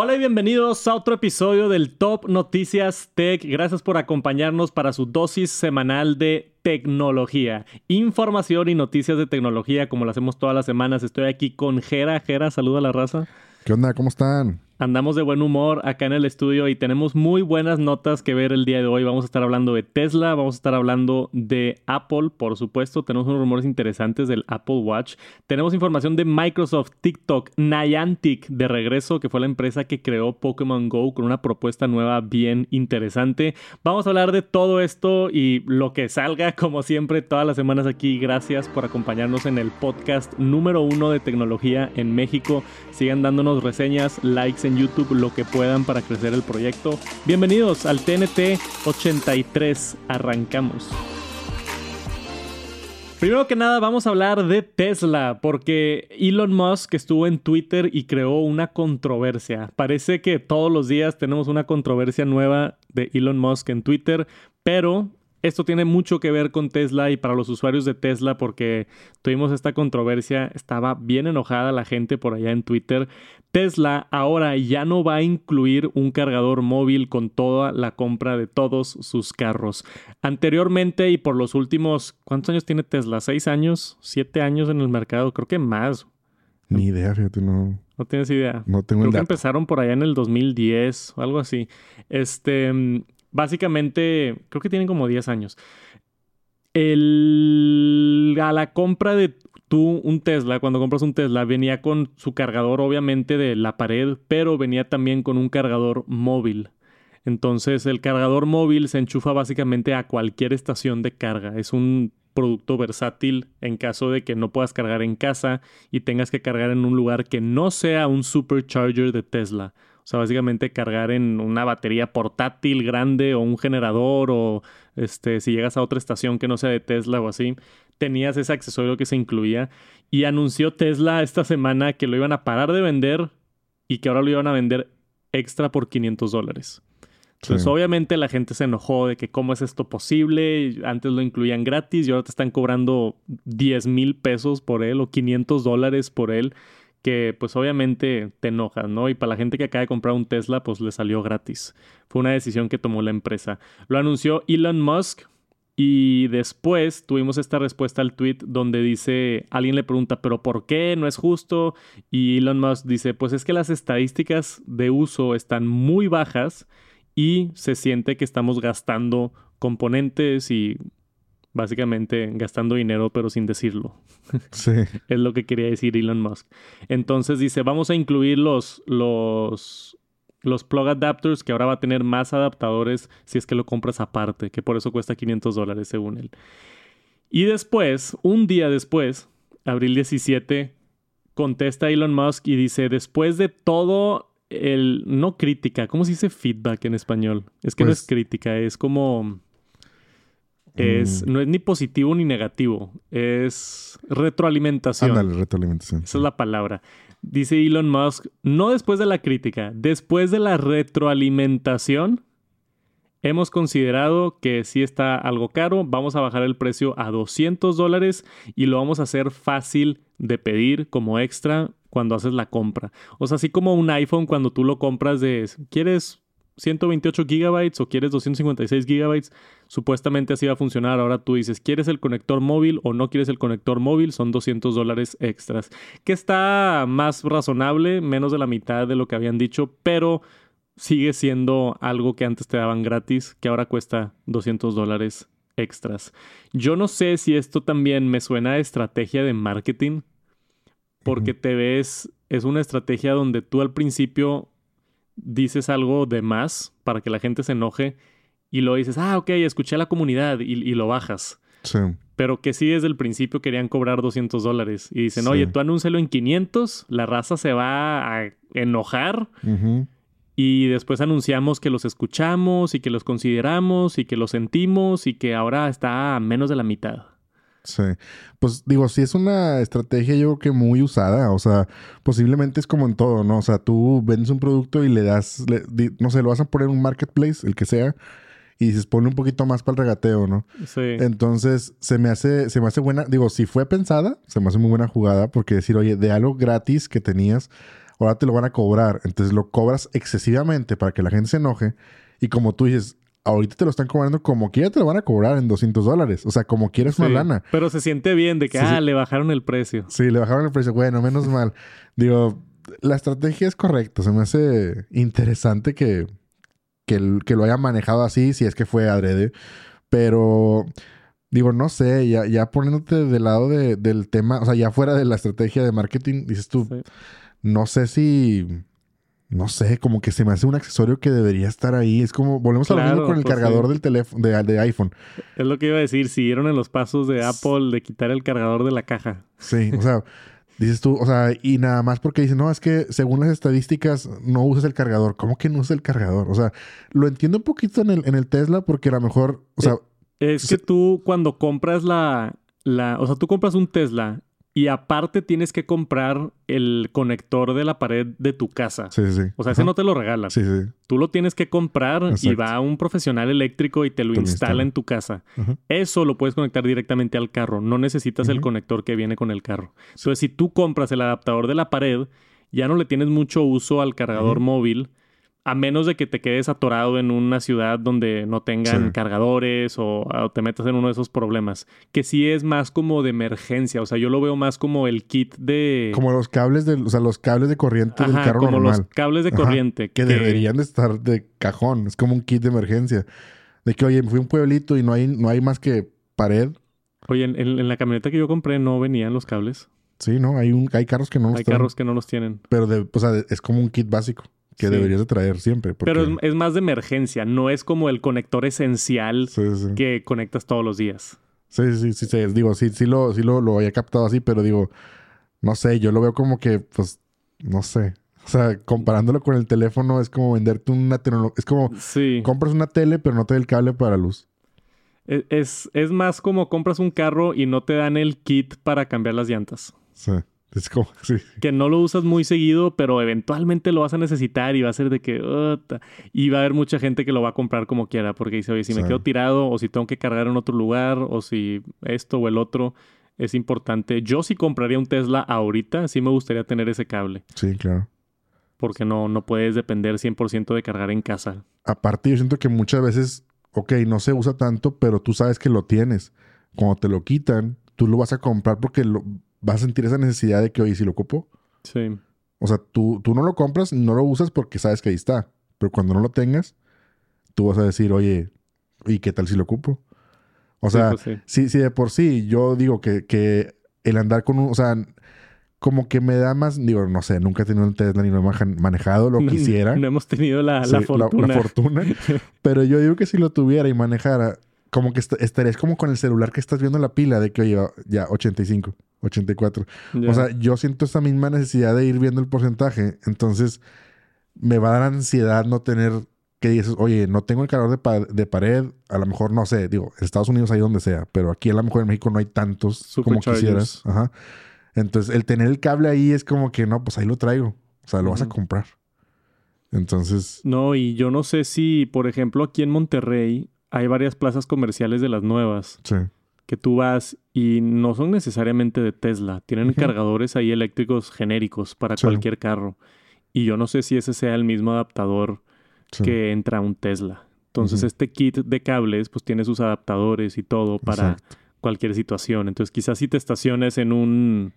Hola y bienvenidos a otro episodio del Top Noticias Tech. Gracias por acompañarnos para su dosis semanal de tecnología, información y noticias de tecnología como lo hacemos todas las semanas. Estoy aquí con Jera. Jera, saluda a la raza. ¿Qué onda? ¿Cómo están? Andamos de buen humor acá en el estudio y tenemos muy buenas notas que ver el día de hoy. Vamos a estar hablando de Tesla, vamos a estar hablando de Apple, por supuesto. Tenemos unos rumores interesantes del Apple Watch. Tenemos información de Microsoft, TikTok, Niantic de regreso, que fue la empresa que creó Pokémon Go con una propuesta nueva bien interesante. Vamos a hablar de todo esto y lo que salga, como siempre, todas las semanas aquí. Gracias por acompañarnos en el podcast número uno de tecnología en México. Sigan dándonos reseñas, likes en YouTube, lo que puedan para crecer el proyecto. Bienvenidos al TNT 83. Arrancamos. Primero que nada vamos a hablar de Tesla porque Elon Musk estuvo en Twitter y creó una controversia. Parece que todos los días tenemos una controversia nueva de Elon Musk en Twitter, pero esto tiene mucho que ver con Tesla y para los usuarios de Tesla porque tuvimos esta controversia, estaba bien enojada la gente por allá en Twitter. Tesla ahora ya no va a incluir un cargador móvil con toda la compra de todos sus carros. Anteriormente y por los últimos, ¿cuántos años tiene Tesla? ¿Seis años? ¿Siete años en el mercado? Creo que más. Ni idea, fíjate, no. No tienes idea. No tengo Creo que empezaron por allá en el 2010 o algo así. Este, básicamente, creo que tienen como 10 años. El, a la compra de tú un Tesla, cuando compras un Tesla, venía con su cargador obviamente de la pared, pero venía también con un cargador móvil. Entonces el cargador móvil se enchufa básicamente a cualquier estación de carga. Es un producto versátil en caso de que no puedas cargar en casa y tengas que cargar en un lugar que no sea un supercharger de Tesla. O sea, básicamente cargar en una batería portátil grande o un generador o este, si llegas a otra estación que no sea de Tesla o así, tenías ese accesorio que se incluía. Y anunció Tesla esta semana que lo iban a parar de vender y que ahora lo iban a vender extra por 500 dólares. Entonces, Sí. obviamente la gente se enojó de que cómo es esto posible. Antes lo incluían gratis y ahora te están cobrando 10 mil pesos por él o 500 dólares por él. Que pues obviamente te enojas, ¿no? Y para la gente que acaba de comprar un Tesla, pues le salió gratis. Fue una decisión que tomó la empresa. Lo anunció Elon Musk y después tuvimos esta respuesta al tweet donde dice, alguien le pregunta, pero ¿por qué? No es justo. Y Elon Musk dice, pues es que las estadísticas de uso están muy bajas y se siente que estamos gastando componentes y básicamente gastando dinero pero sin decirlo. Sí. Es lo que quería decir Elon Musk. Entonces dice, vamos a incluir los, los, los plug adapters que ahora va a tener más adaptadores si es que lo compras aparte, que por eso cuesta 500 dólares según él. Y después, un día después, abril 17, contesta Elon Musk y dice, después de todo el, no crítica, ¿cómo se dice feedback en español? Es que no Pues- es crítica, es como... Es, Mm. No es ni positivo ni negativo, es retroalimentación. Ándale, retroalimentación. Esa es la palabra. Dice Elon Musk, no después de la crítica, después de la retroalimentación, hemos considerado que sí está algo caro, vamos a bajar el precio a 200 dólares y lo vamos a hacer fácil de pedir como extra cuando haces la compra. O sea, así como un iPhone cuando tú lo compras de, ¿quieres 128 gigabytes o quieres 256 gigabytes? Supuestamente así va a funcionar. Ahora tú dices, ¿quieres el conector móvil o no quieres el conector móvil? Son 200 dólares extras. Que está más razonable, menos de la mitad de lo que habían dicho, pero sigue siendo algo que antes te daban gratis, que ahora cuesta 200 dólares extras. Yo no sé si esto también me suena a estrategia de marketing, porque te ves, es una estrategia donde tú al principio dices algo de más para que la gente se enoje y luego dices, ah, ok, escuché a la comunidad y, y lo bajas. Sí. Pero que sí desde el principio querían cobrar 200 dólares. Y dicen, Sí. oye, tú anúncialo en 500, la raza se va a enojar. Y después anunciamos que los escuchamos y que los consideramos y que los sentimos y que ahora está a menos de la mitad. Sí. Pues digo, sí es una estrategia yo creo que muy usada. O sea, posiblemente es como en todo, ¿no? O sea, tú vendes un producto y le das, le- di- no sé, lo vas a poner en un marketplace, el que sea, y dices, ponle un poquito más para el regateo, ¿no? Sí. Entonces, se me hace, se me hace buena, digo, si fue pensada, se me hace muy buena jugada, porque decir, oye, de algo gratis que tenías, ahora te lo van a cobrar. Entonces lo cobras excesivamente para que la gente se enoje. Y como tú dices, ahorita te lo están cobrando como quiera, te lo van a cobrar en 200 dólares. O sea, como quieres una lana. Pero se siente bien de que, ah, le bajaron el precio. Sí, le bajaron el precio. Bueno, menos mal. Digo, la estrategia es correcta. Se me hace interesante que, que, que lo haya manejado así, si es que fue adrede. Pero digo, no sé, ya, ya poniéndote del lado del tema, o sea, ya fuera de la estrategia de marketing, dices tú, no sé si, no sé, como que se me hace un accesorio que debería estar ahí. Es como, volvemos a lo mismo con el pues cargador del teléfono, de, de, iPhone. Es lo que iba a decir, siguieron en los pasos de Apple de quitar el cargador de la caja. Sí, o sea... Dices tú, o sea, y nada más porque dicen, no, es que según las estadísticas no usas el cargador. ¿Cómo que no usas el cargador? O sea, lo entiendo un poquito en el, en el Tesla porque a lo mejor, o sea, es que tú cuando compras la, la, o sea, tú compras un Tesla y aparte tienes que comprar el conector de la pared de tu casa. Sí, sí. O sea, ese no te lo regalan. Sí, sí. Tú lo tienes que comprar y va un profesional eléctrico y te lo instala, en tu casa. Eso lo puedes conectar directamente al carro. No necesitas el conector que viene con el carro. Entonces, si tú compras el adaptador de la pared, ya no le tienes mucho uso al cargador móvil a menos de que te quedes atorado en una ciudad donde no tengan cargadores o, te metas en uno de esos problemas. Que sí es más como de emergencia. O sea, yo lo veo más como el kit de. Como los cables de, o sea, los cables de corriente del carro como los cables de corriente. que, deberían de estar de cajón. Es como un kit de emergencia. De que, oye, fui a un pueblito y no hay, no hay más que pared. Oye, en, en, la camioneta que yo compré no venían los cables. Sí, ¿no? Hay, un, hay carros que no los Hay carros que no los tienen. Pero, de, o sea, es como un kit básico que deberías de traer siempre. Pero es, más de emergencia, no es como el conector esencial que conectas todos los días. Sí, sí, sí, sí, digo, sí, sí lo, sí lo, lo había captado así, pero digo, no sé, yo lo veo como que, pues, no sé. O sea, comparándolo con el teléfono es como venderte una tecnología. Es como compras una tele, pero no te da el cable para luz. E, es, es más como compras un carro y no te dan el kit para cambiar las llantas. Sí. Es como, sí. Que no lo usas muy seguido, pero eventualmente lo vas a necesitar y va a ser de que... y va a haber mucha gente que lo va a comprar como quiera, porque dice, oye, si me quedo tirado o si tengo que cargar en otro lugar o si esto o el otro es importante. Yo sí compraría un Tesla ahorita, sí me gustaría tener ese cable. Sí, claro. Porque no, no puedes depender 100% de cargar en casa. Aparte, yo siento que muchas veces, ok, no se usa tanto, pero tú sabes que lo tienes. Cuando te lo quitan, tú lo vas a comprar porque lo, vas a sentir esa necesidad de que, oye, si lo ocupo. Sí. O sea, tú, tú no lo compras, no lo usas porque sabes que ahí está. Pero cuando no lo tengas, tú vas a decir, oye, ¿y qué tal si lo ocupo? O sea, pues si, de por sí yo digo que, que, el andar con un, o sea, como que me da más, digo, no sé, nunca he tenido un Tesla ni lo he manejado, lo quisiera. No hemos tenido la, la fortuna. La, fortuna. pero yo digo que si lo tuviera y manejara, como que estarías como con el celular que estás viendo la pila de que, oye, ya, 85. 84. O sea, yo siento esa misma necesidad de ir viendo el porcentaje. Entonces, me va a dar ansiedad no tener que dices, oye, no tengo el calor de, pared. A lo mejor, no sé, digo, en Estados Unidos hay donde sea, pero aquí a lo mejor en México no hay tantos como quisieras. Ajá. Entonces, el tener el cable ahí es como que, no, pues ahí lo traigo. O sea, lo vas a comprar. Entonces. No, y yo no sé si, por ejemplo, aquí en Monterrey hay varias plazas comerciales de las nuevas. Sí que tú vas y no son necesariamente de Tesla, tienen cargadores ahí eléctricos genéricos para cualquier carro. Y yo no sé si ese sea el mismo adaptador que entra un Tesla. Entonces, este kit de cables, pues tiene sus adaptadores y todo para cualquier situación. Entonces, quizás si te estaciones en un,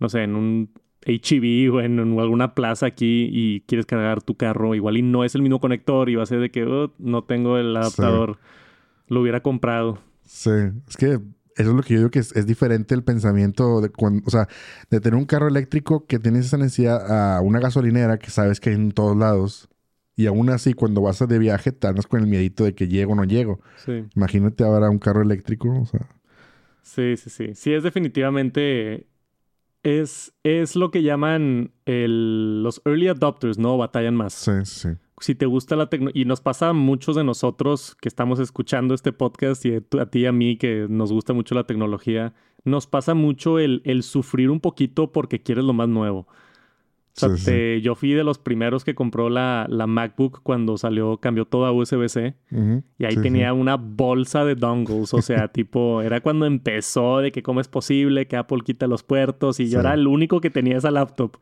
no sé, en un HEV o en, alguna plaza aquí y quieres cargar tu carro, igual y no es el mismo conector y va a ser de que oh, no tengo el adaptador, lo hubiera comprado. Sí, es que eso es lo que yo digo que es, diferente el pensamiento de cuando, o sea, de tener un carro eléctrico que tienes esa necesidad a una gasolinera que sabes que hay en todos lados. Y aún así, cuando vas de viaje, te andas con el miedito de que llego o no llego. Sí. Imagínate ahora un carro eléctrico, o sea. Sí, sí, sí. Sí, es definitivamente. Es, es lo que llaman el, los early adopters, ¿no? Batallan más. Sí, sí si te gusta la tecnología, y nos pasa a muchos de nosotros que estamos escuchando este podcast y a ti y a mí que nos gusta mucho la tecnología, nos pasa mucho el, el, sufrir un poquito porque quieres lo más nuevo. O O sea, Sí, sí, te- yo fui de los primeros que compró la, la MacBook cuando salió, cambió todo a USB-C. Y ahí Sí, tenía una bolsa de dongles. O sea, tipo, era cuando empezó de que cómo es posible que Apple quita los puertos. Y yo era el único que tenía esa laptop.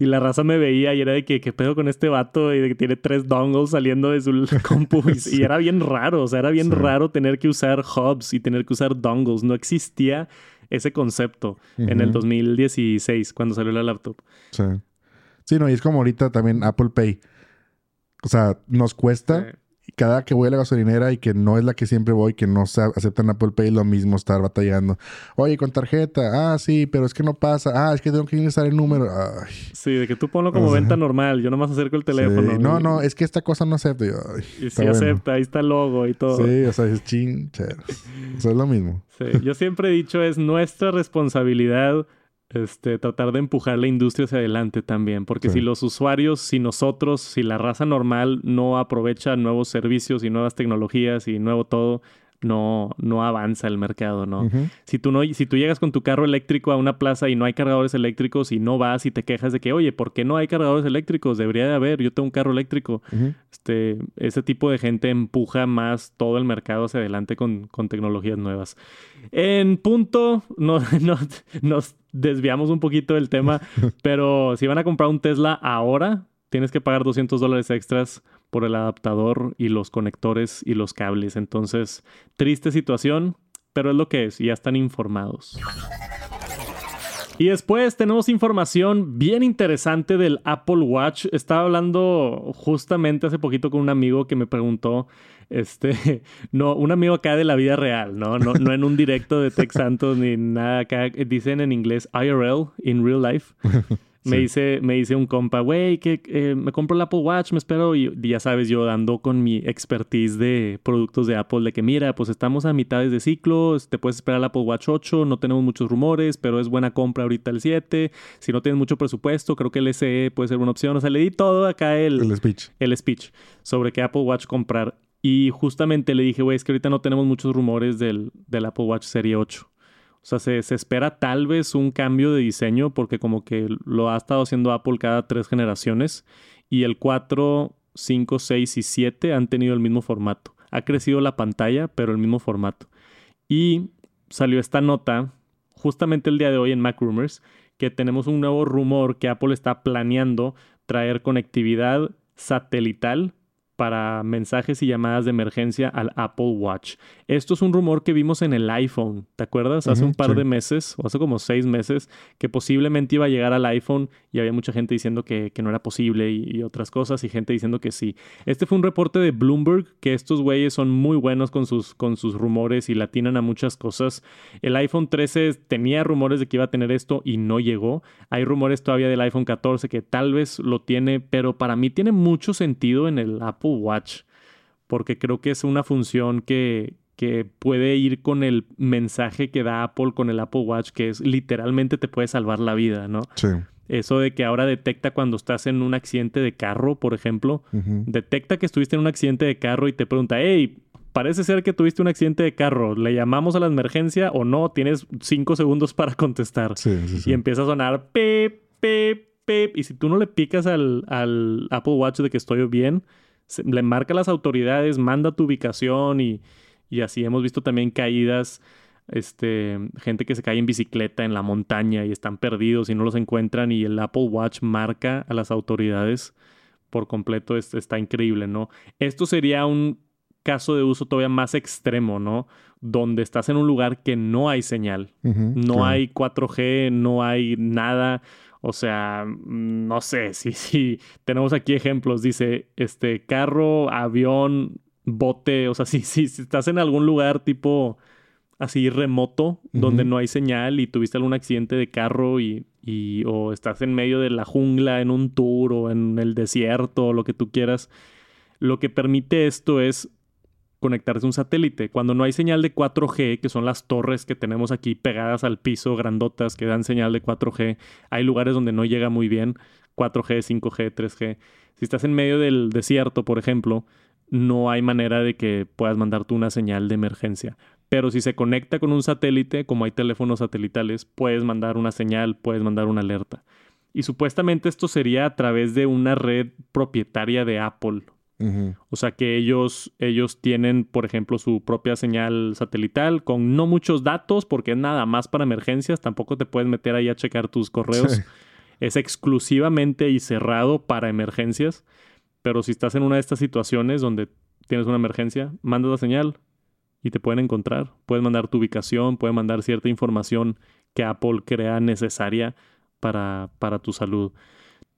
Y la raza me veía y era de que, ¿qué pedo con este vato? Y de que tiene tres dongles saliendo de su compu. Y, era bien raro. O sea, era bien raro tener que usar hubs y tener que usar dongles. No existía ese concepto en el Ujú. 2016 cuando salió la laptop. Sí. Sí, no, y es como ahorita también Apple Pay. O sea, nos cuesta y cada que voy a la gasolinera y que no es la que siempre voy, que no se aceptan Apple Pay, lo mismo estar batallando. Oye, con tarjeta. Ah, sí, pero es que no pasa. Ah, es que tengo que ingresar el número. Ay. Sí, de que tú ponlo como O sea, venta normal. Yo nomás acerco el teléfono. Sí. No, no, es que esta cosa no acepta. Y yo, ay, Y está sí bueno. acepta, ahí está el logo y todo. Sí, o sea, es chincheros. O sea, es lo mismo. Sí, Yo siempre he dicho, es nuestra responsabilidad este, tratar de empujar la industria hacia adelante también. Porque Sí. si los usuarios, si nosotros, si la raza normal no aprovecha nuevos servicios y nuevas tecnologías y nuevo todo, no, no avanza el mercado, ¿no? Si tú no, si tú llegas con tu carro eléctrico a una plaza y no hay cargadores eléctricos y no vas y te quejas de que, oye, ¿por qué no hay cargadores eléctricos? Debería de haber, yo tengo un carro eléctrico. Este, ese tipo de gente empuja más todo el mercado hacia adelante con, con tecnologías nuevas. En punto, no, no- nos desviamos un poquito del tema, pero si van a comprar un Tesla ahora, tienes que pagar 200 dólares extras por el adaptador y los conectores y los cables. Entonces, triste situación, pero es lo que es y ya están informados. Y después tenemos información bien interesante del Apple Watch. Estaba hablando justamente hace poquito con un amigo que me preguntó, este, no, un amigo acá de la vida real, ¿no? No, no en un directo de Tech Santos ni nada acá. Dicen en inglés IRL, in real life. Me, Sí. dice, me dice un compa, güey, que eh, me compro el Apple Watch, me espero. Y ya sabes, yo dando con mi expertise de productos de Apple, de que mira, pues estamos a mitades de ciclo, te puedes esperar el Apple Watch 8, no tenemos muchos rumores, pero es buena compra ahorita el 7. Si no tienes mucho presupuesto, creo que el SE puede ser una opción. O sea, le di todo acá el, El speech. el speech sobre qué Apple Watch comprar. Y justamente le dije, güey, es que ahorita no tenemos muchos rumores del, del Apple Watch Serie 8. O sea, se, se espera tal vez un cambio de diseño porque como que lo ha estado haciendo Apple cada tres generaciones. Y el 4, 5, 6 y 7 han tenido el mismo formato. Ha crecido la pantalla, pero el mismo formato. Y salió esta nota justamente el día de hoy en Mac Rumors que tenemos un nuevo rumor que Apple está planeando traer conectividad satelital para mensajes y llamadas de emergencia al Apple Watch. Esto es un rumor que vimos en el iPhone, ¿te acuerdas? Hace un par sí. de meses, o hace como seis meses, que posiblemente iba a llegar al iPhone y había mucha gente diciendo que, que no era posible y, y otras cosas y gente diciendo que sí. Este fue un reporte de Bloomberg, que estos güeyes son muy buenos con sus, con sus rumores y latinan a muchas cosas. El iPhone 13 tenía rumores de que iba a tener esto y no llegó. Hay rumores todavía del iPhone 14 que tal vez lo tiene, pero para mí tiene mucho sentido en el Apple Watch, porque creo que es una función que, que puede ir con el mensaje que da Apple con el Apple Watch, que es literalmente te puede salvar la vida, ¿no? Sí. Eso de que ahora detecta cuando estás en un accidente de carro, por ejemplo, detecta que estuviste en un accidente de carro y te pregunta, hey, parece ser que tuviste un accidente de carro, ¿le llamamos a la emergencia o no? Tienes cinco segundos para contestar. Sí, sí, sí. Y empieza a sonar pip, pip, pip. Y si tú no le picas al, al Apple Watch de que estoy bien, se- le marca a las autoridades, manda tu ubicación y, y así hemos visto también caídas. Este, gente que se cae en bicicleta en la montaña y están perdidos y no los encuentran y el Apple Watch marca a las autoridades por completo. Es- está increíble, ¿no? Esto sería un caso de uso todavía más extremo, ¿no? Donde estás en un lugar que no hay señal. No claro. hay 4G, no hay nada. O sea, no sé, si sí, tenemos aquí ejemplos. Dice, este, carro, avión, bote. O sea, si sí, si estás en algún lugar tipo así remoto, donde no hay señal y tuviste algún accidente de carro y, y- o estás en medio de la jungla, en un tour o en el desierto o lo que tú quieras, lo que permite esto es conectarse a un satélite. Cuando no hay señal de 4G, que son las torres que tenemos aquí pegadas al piso, grandotas, que dan señal de 4G, hay lugares donde no llega muy bien 4G, 5G, 3G. Si estás en medio del desierto, por ejemplo, no hay manera de que puedas mandar tú una señal de emergencia. Pero si se conecta con un satélite, como hay teléfonos satelitales, puedes mandar una señal, puedes mandar una alerta. Y supuestamente esto sería a través de una red propietaria de Apple. O sea que ellos, ellos tienen, por ejemplo, su propia señal satelital con no muchos datos, porque es nada más para emergencias. Tampoco te puedes meter ahí a checar tus correos. Sí. Es exclusivamente y cerrado para emergencias. Pero si estás en una de estas situaciones donde tienes una emergencia, mandas la señal y te pueden encontrar. Puedes mandar tu ubicación, puedes mandar cierta información que Apple crea necesaria para, para tu salud.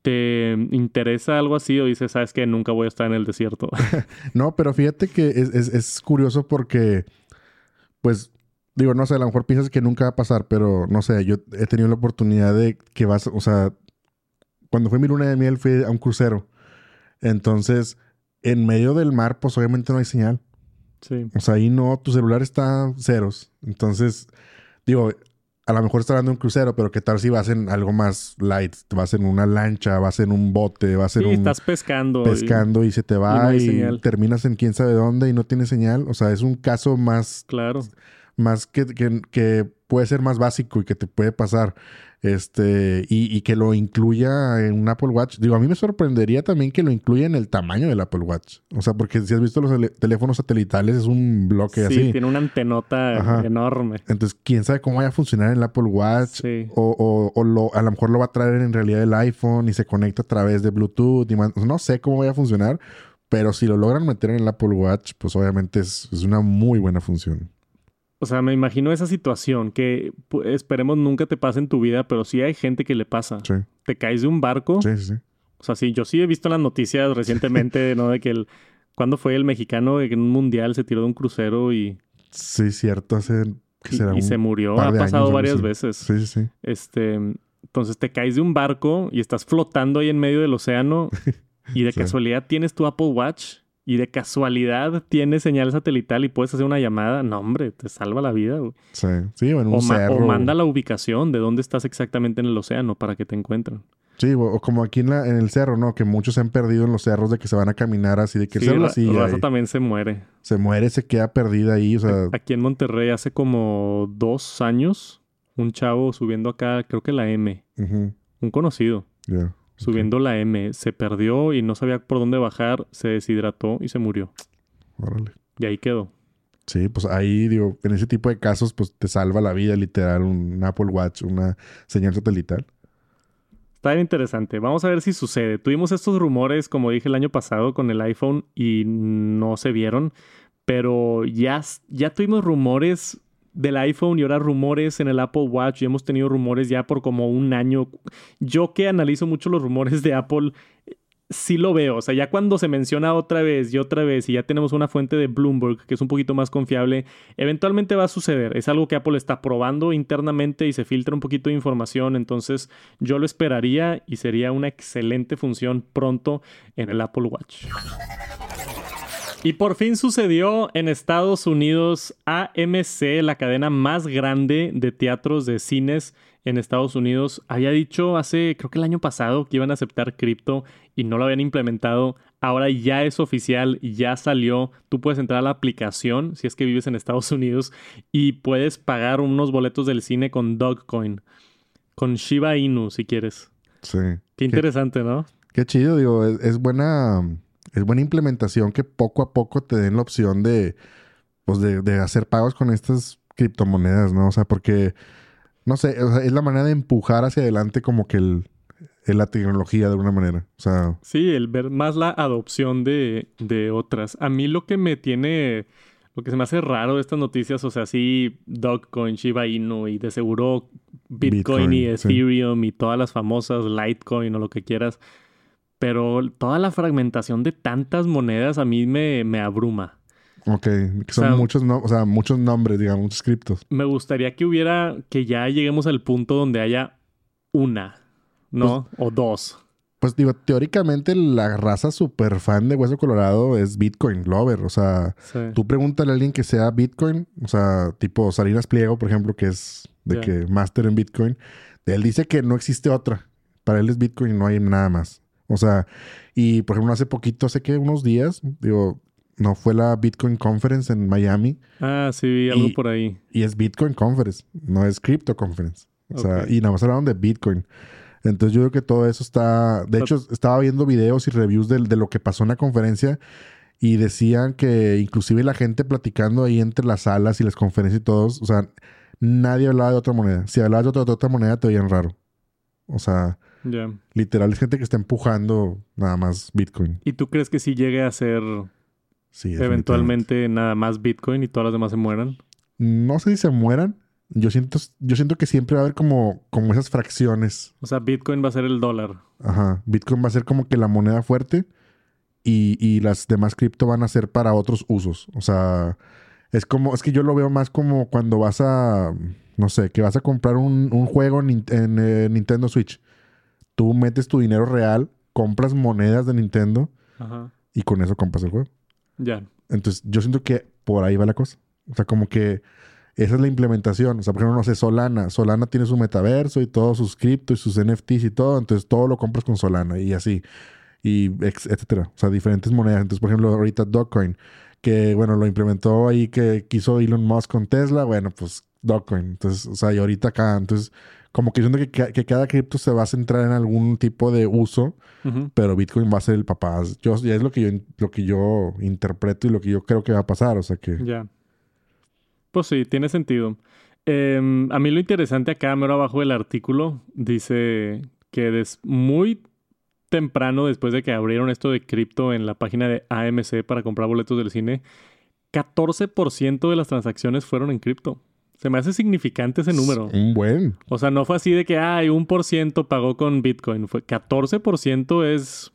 ¿Te interesa algo así o dices, sabes que nunca voy a estar en el desierto? No, pero fíjate que es, es- es curioso porque, pues, digo, no sé, a lo mejor piensas que nunca va a pasar, pero no sé, yo he tenido la oportunidad de que vas, o sea, cuando fue mi luna de miel fui a un crucero. Entonces, en medio del mar, pues obviamente no hay señal. sí. O sea, ahí no, tu celular está ceros. Entonces, digo, a lo mejor está hablando de un crucero, pero ¿qué tal si vas en algo más light? Vas en una lancha, vas en un bote, vas en Sí, un estás pescando. pescando y se te va no y, señal. terminas en quién sabe dónde y no tiene señal. O sea, es un caso más, claro. más que, que, que puede ser más básico y que te puede pasar. Este, y, y que lo incluya en un Apple Watch. Digo, a mí me sorprendería también que lo incluya en el tamaño del Apple Watch. O sea, porque si has visto los teléfonos satelitales, es un bloque Sí, así. tiene una antenota Ajá. enorme. Entonces, quién sabe cómo vaya a funcionar en el Apple Watch. Sí. O, o- o lo, a lo mejor lo va a traer en realidad el iPhone y se conecta a través de Bluetooth. Y man- no sé cómo vaya a funcionar, pero si lo logran meter en el Apple Watch, pues obviamente es, es una muy buena función. O sea, me imagino esa situación que esperemos nunca te pase en tu vida, pero sí hay gente que le pasa. Sí, Te caes de un barco. sí, sí. sí. O sea, sí, yo sí he visto las noticias recientemente, ¿no? De que el... ¿Cuándo fue el mexicano en un mundial se tiró de un crucero y, Sí, cierto. Hace que será y se murió? Ha pasado años, varias veces. Sí, sí, sí. Este, entonces te caes de un barco y estás flotando ahí en medio del océano y de Sí. casualidad tienes tu Apple Watch y de casualidad tienes señal satelital y puedes hacer una llamada. No, hombre, te salva la vida. güey. Sí, sí, o en un O, ma- cerro. o manda la ubicación de dónde estás exactamente en el océano para que te encuentren. Sí, o, como aquí en, la, en el cerro, ¿no? Que muchos se han perdido en los cerros de que se van a caminar así, de que el Sí, cerro Ra- la silla Raza también se muere. se muere, se queda perdida ahí. O sea, Aquí en Monterrey hace como dos años, un chavo subiendo acá, creo que la M, un conocido, ya. Subiendo la M, se perdió y no sabía por dónde bajar, se deshidrató y se murió. Órale. Y ahí quedó. Sí, pues ahí, digo, en ese tipo de casos, pues te salva la vida, literal, un Apple Watch, una señal satelital. Está bien interesante. Vamos a ver si sucede. Tuvimos estos rumores, como dije el año pasado, con el iPhone y no se vieron. Pero ya, ya tuvimos rumores del iPhone y ahora rumores en el Apple Watch y hemos tenido rumores ya por como un año. Yo que analizo mucho los rumores de Apple, sí lo veo. O sea, ya cuando se menciona otra vez y otra vez y ya tenemos una fuente de Bloomberg que es un poquito más confiable, eventualmente va a suceder. Es algo que Apple está probando internamente y se filtra un poquito de información. Entonces, yo lo esperaría y sería una excelente función pronto en el Apple Watch. Y por fin sucedió en Estados Unidos AMC, la cadena más grande de teatros de cines en Estados Unidos. Había dicho hace, creo que el año pasado, que iban a aceptar cripto y no lo habían implementado. Ahora ya es oficial, ya salió. Tú puedes entrar a la aplicación si es que vives en Estados Unidos y puedes pagar unos boletos del cine con Dogecoin, con Shiba Inu si quieres. Sí. Qué interesante, ¿no? Qué chido, digo, es, es buena, es buena implementación que poco a poco te den la opción de, pues de, de hacer pagos con estas criptomonedas, ¿no? O sea, porque, no sé, o sea, es la manera de empujar hacia adelante como que el, el- la tecnología de alguna manera. O sea, Sí, el ver más la adopción de, de otras. A mí lo que me tiene, lo que se me hace raro de estas noticias, o sea, sí, Dogecoin, Shiba Inu y de seguro Bitcoin, y sí. Ethereum y todas las famosas Litecoin o lo que quieras. Pero toda la fragmentación de tantas monedas a mí me, me abruma. ok, que son sea, muchos, no, o sea, muchos nombres, digamos, muchos criptos. Me gustaría que hubiera, que ya lleguemos al punto donde haya una, ¿no? o dos. Pues digo, teóricamente la raza super fan de Hueso Colorado es Bitcoin Lover. O sea, Sí. tú pregúntale a alguien que sea Bitcoin, o sea, tipo Salinas Pliego, por ejemplo, que es de que máster en Bitcoin. Él dice que no existe otra. Para él es Bitcoin y no hay nada más. O sea, y por ejemplo, hace poquito, hace que unos días, digo, no fue la Bitcoin Conference en Miami Ah, sí, vi algo Y- por ahí. y es Bitcoin Conference, no es Crypto Conference. O sea, y nada más hablaron de Bitcoin. Entonces yo creo que todo eso está... De hecho, estaba viendo videos y reviews de, de, lo que pasó en la conferencia y decían que inclusive la gente platicando ahí entre las salas y las conferencias y todos, o sea, nadie hablaba de otra moneda. Si hablabas de otra, de otra moneda te veían raro. O sea, literal es gente que está empujando nada más Bitcoin. ¿Y tú crees que si llegue a ser sí, eventualmente nada más Bitcoin y todas las demás se mueran? No sé si se mueran, yo siento, yo siento que siempre va a haber como, como esas fracciones. O sea, Bitcoin va a ser el dólar. Ajá. Bitcoin va a ser como que la moneda fuerte y, y las demás cripto van a ser para otros usos. O sea, es como, es que yo lo veo más como cuando vas a, no sé, que vas a comprar un, un juego en, eh, Nintendo Switch. Tú metes tu dinero real, compras monedas de Nintendo Ajá. y con eso compras el juego. Ya. Entonces, yo siento que por ahí va la cosa. O sea, como que esa es la implementación. O sea, por ejemplo, no sé, Solana. Solana tiene su metaverso y todos sus cripto y sus NFTs y todo. Entonces todo lo compras con Solana y así. Y etcétera. O sea, diferentes monedas. Entonces, por ejemplo, ahorita Dogecoin, que bueno, lo implementó ahí que quiso Elon Musk con Tesla. Bueno, pues Dogecoin. Entonces, o sea, y ahorita acá. Entonces, como que siento que, que, cada cripto se va a centrar en algún tipo de uso, pero Bitcoin va a ser el papá. Yo, ya es lo que yo, lo que yo interpreto y lo que yo creo que va a pasar. O sea que. Ya. Pues sí, tiene sentido. Em, a mí lo interesante acá, mero abajo del artículo, dice que es muy temprano después de que abrieron esto de cripto en la página de AMC para comprar boletos del cine, 14% de las transacciones fueron en cripto. Se me hace significante ese número. Un buen. O sea, no fue así de que, ay, un por ciento pagó con Bitcoin. Fue 14% es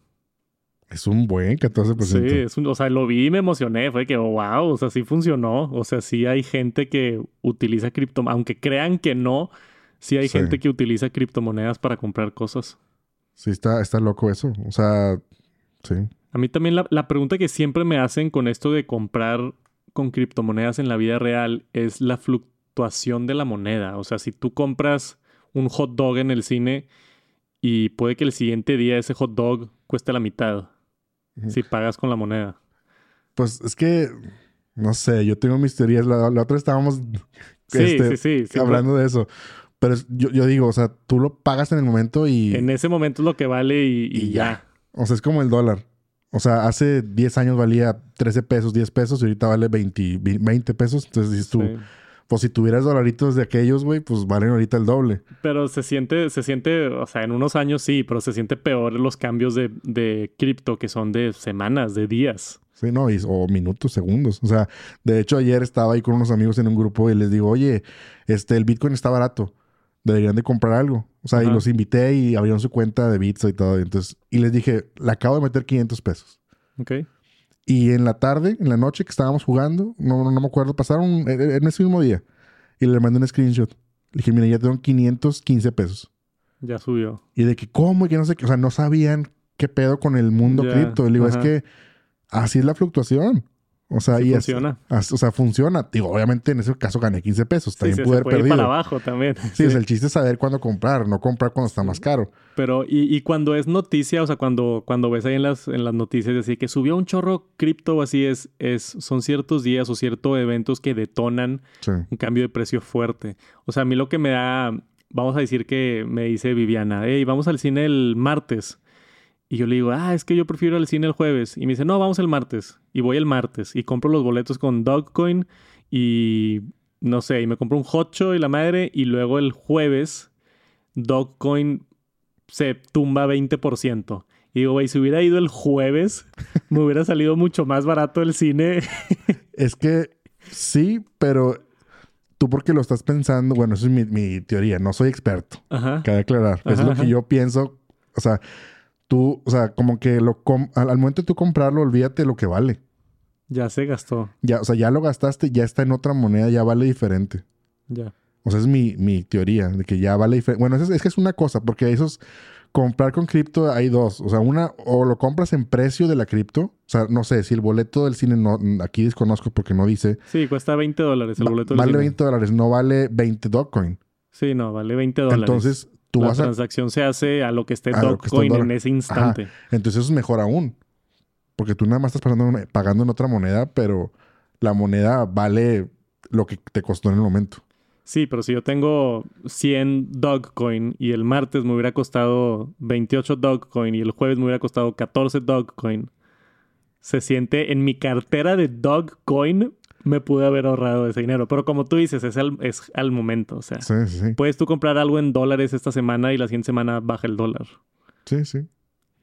es un buen 14%. Sí, es un, o sea, lo vi y me emocioné. Fue que, wow, o sea, sí funcionó. O sea, sí hay gente que utiliza criptomonedas. Aunque crean que no, sí hay gente que utiliza criptomonedas para comprar cosas. Sí, está, está loco eso. O sea, sí. A mí también la, la pregunta que siempre me hacen con esto de comprar con criptomonedas en la vida real es la fluctuación de la moneda. O sea, si tú compras un hot dog en el cine y puede que el siguiente día ese hot dog cueste la mitad. Si pagas con la moneda. Pues es que, no sé, yo tengo mis teorías. La, otra estábamos este, hablando de eso. Pero yo, yo, digo, o sea, tú lo pagas en el momento y... En ese momento es lo que vale y, ya. O sea, es como el dólar. O sea, hace 10 años valía 13 pesos, 10 pesos y ahorita vale 20, 20 pesos. Entonces dices tú, pues si tuvieras dolaritos de aquellos, güey, pues valen ahorita el doble. Pero se siente, se siente, o sea, en unos años sí, pero se siente peor los cambios de, de cripto que son de semanas, de días. Sí, no, o minutos, segundos. O sea, de hecho ayer estaba ahí con unos amigos en un grupo y les digo, oye, este, el Bitcoin está barato. Deberían de comprar algo. O sea, y los invité y abrieron su cuenta de Bits y todo. Y entonces, y les dije, le acabo de meter 500 pesos. Ok. Y en la tarde, en la noche que estábamos jugando, no, no me acuerdo, pasaron en ese mismo día. Y le mandé un screenshot. Le dije, mira, ya tengo 515 pesos. Ya subió. Y de que, ¿cómo? Y que no sé qué. O sea, no sabían qué pedo con el mundo cripto. Le digo, es que así es la fluctuación. O sea, y funciona. o sea, funciona. Digo, obviamente en ese caso gané 15 pesos. También pude haber perdido. para abajo también. Sí, el chiste es saber cuándo comprar, no comprar cuando está más caro. Pero, y, y, cuando es noticia, o sea, cuando, cuando ves ahí en las, en las noticias así que subió un chorro cripto o así, es, es, son ciertos días o ciertos eventos que detonan un cambio de precio fuerte. O sea, a mí lo que me da, vamos a decir que me dice Viviana, hey, vamos al cine el martes. Y yo le digo, ah, es que yo prefiero el cine el jueves. Y me dice, no, vamos el martes. Y voy el martes. Y compro los boletos con Dogcoin y no sé, y me compro un hotcho y la madre. Y luego el jueves, Dogcoin se tumba 20%. Y digo, güey, si hubiera ido el jueves, me hubiera salido mucho más barato el cine. es que sí, pero tú porque lo estás pensando, bueno, eso es mi, teoría, no soy experto. Ajá. Cabe aclarar. es lo que yo pienso. O sea, tú, o sea, como que lo al, momento de tú comprarlo, olvídate lo que vale. Ya se gastó. Ya, o sea, ya lo gastaste, ya está en otra moneda, ya vale diferente. Ya. O sea, es mi, mi teoría, de que ya vale diferente. Bueno, es, es, que es una cosa, porque esos, comprar con cripto hay dos. O sea, una, o lo compras en precio de la cripto. O sea, no sé, si el boleto del cine no, aquí desconozco porque no dice. Sí, cuesta 20 dólares el boleto del vale cine. Vale 20 dólares, no vale 20 Dogecoin. Sí, no, vale 20 dólares. Entonces, la transacción se hace a lo que esté Dogecoin en ese instante. Entonces eso es mejor aún. Porque tú nada más estás pagando, pagando en otra moneda, pero la moneda vale lo que te costó en el momento. Sí, pero si yo tengo 100 Dogcoin y el martes me hubiera costado 28 Dogcoin y el jueves me hubiera costado 14 Dogcoin, se siente en mi cartera de Dogcoin me pude haber ahorrado ese dinero. Pero como tú dices, es al, es al momento. O sea, Sí, sí, sí. puedes tú comprar algo en dólares esta semana y la siguiente semana baja el dólar. Sí, sí.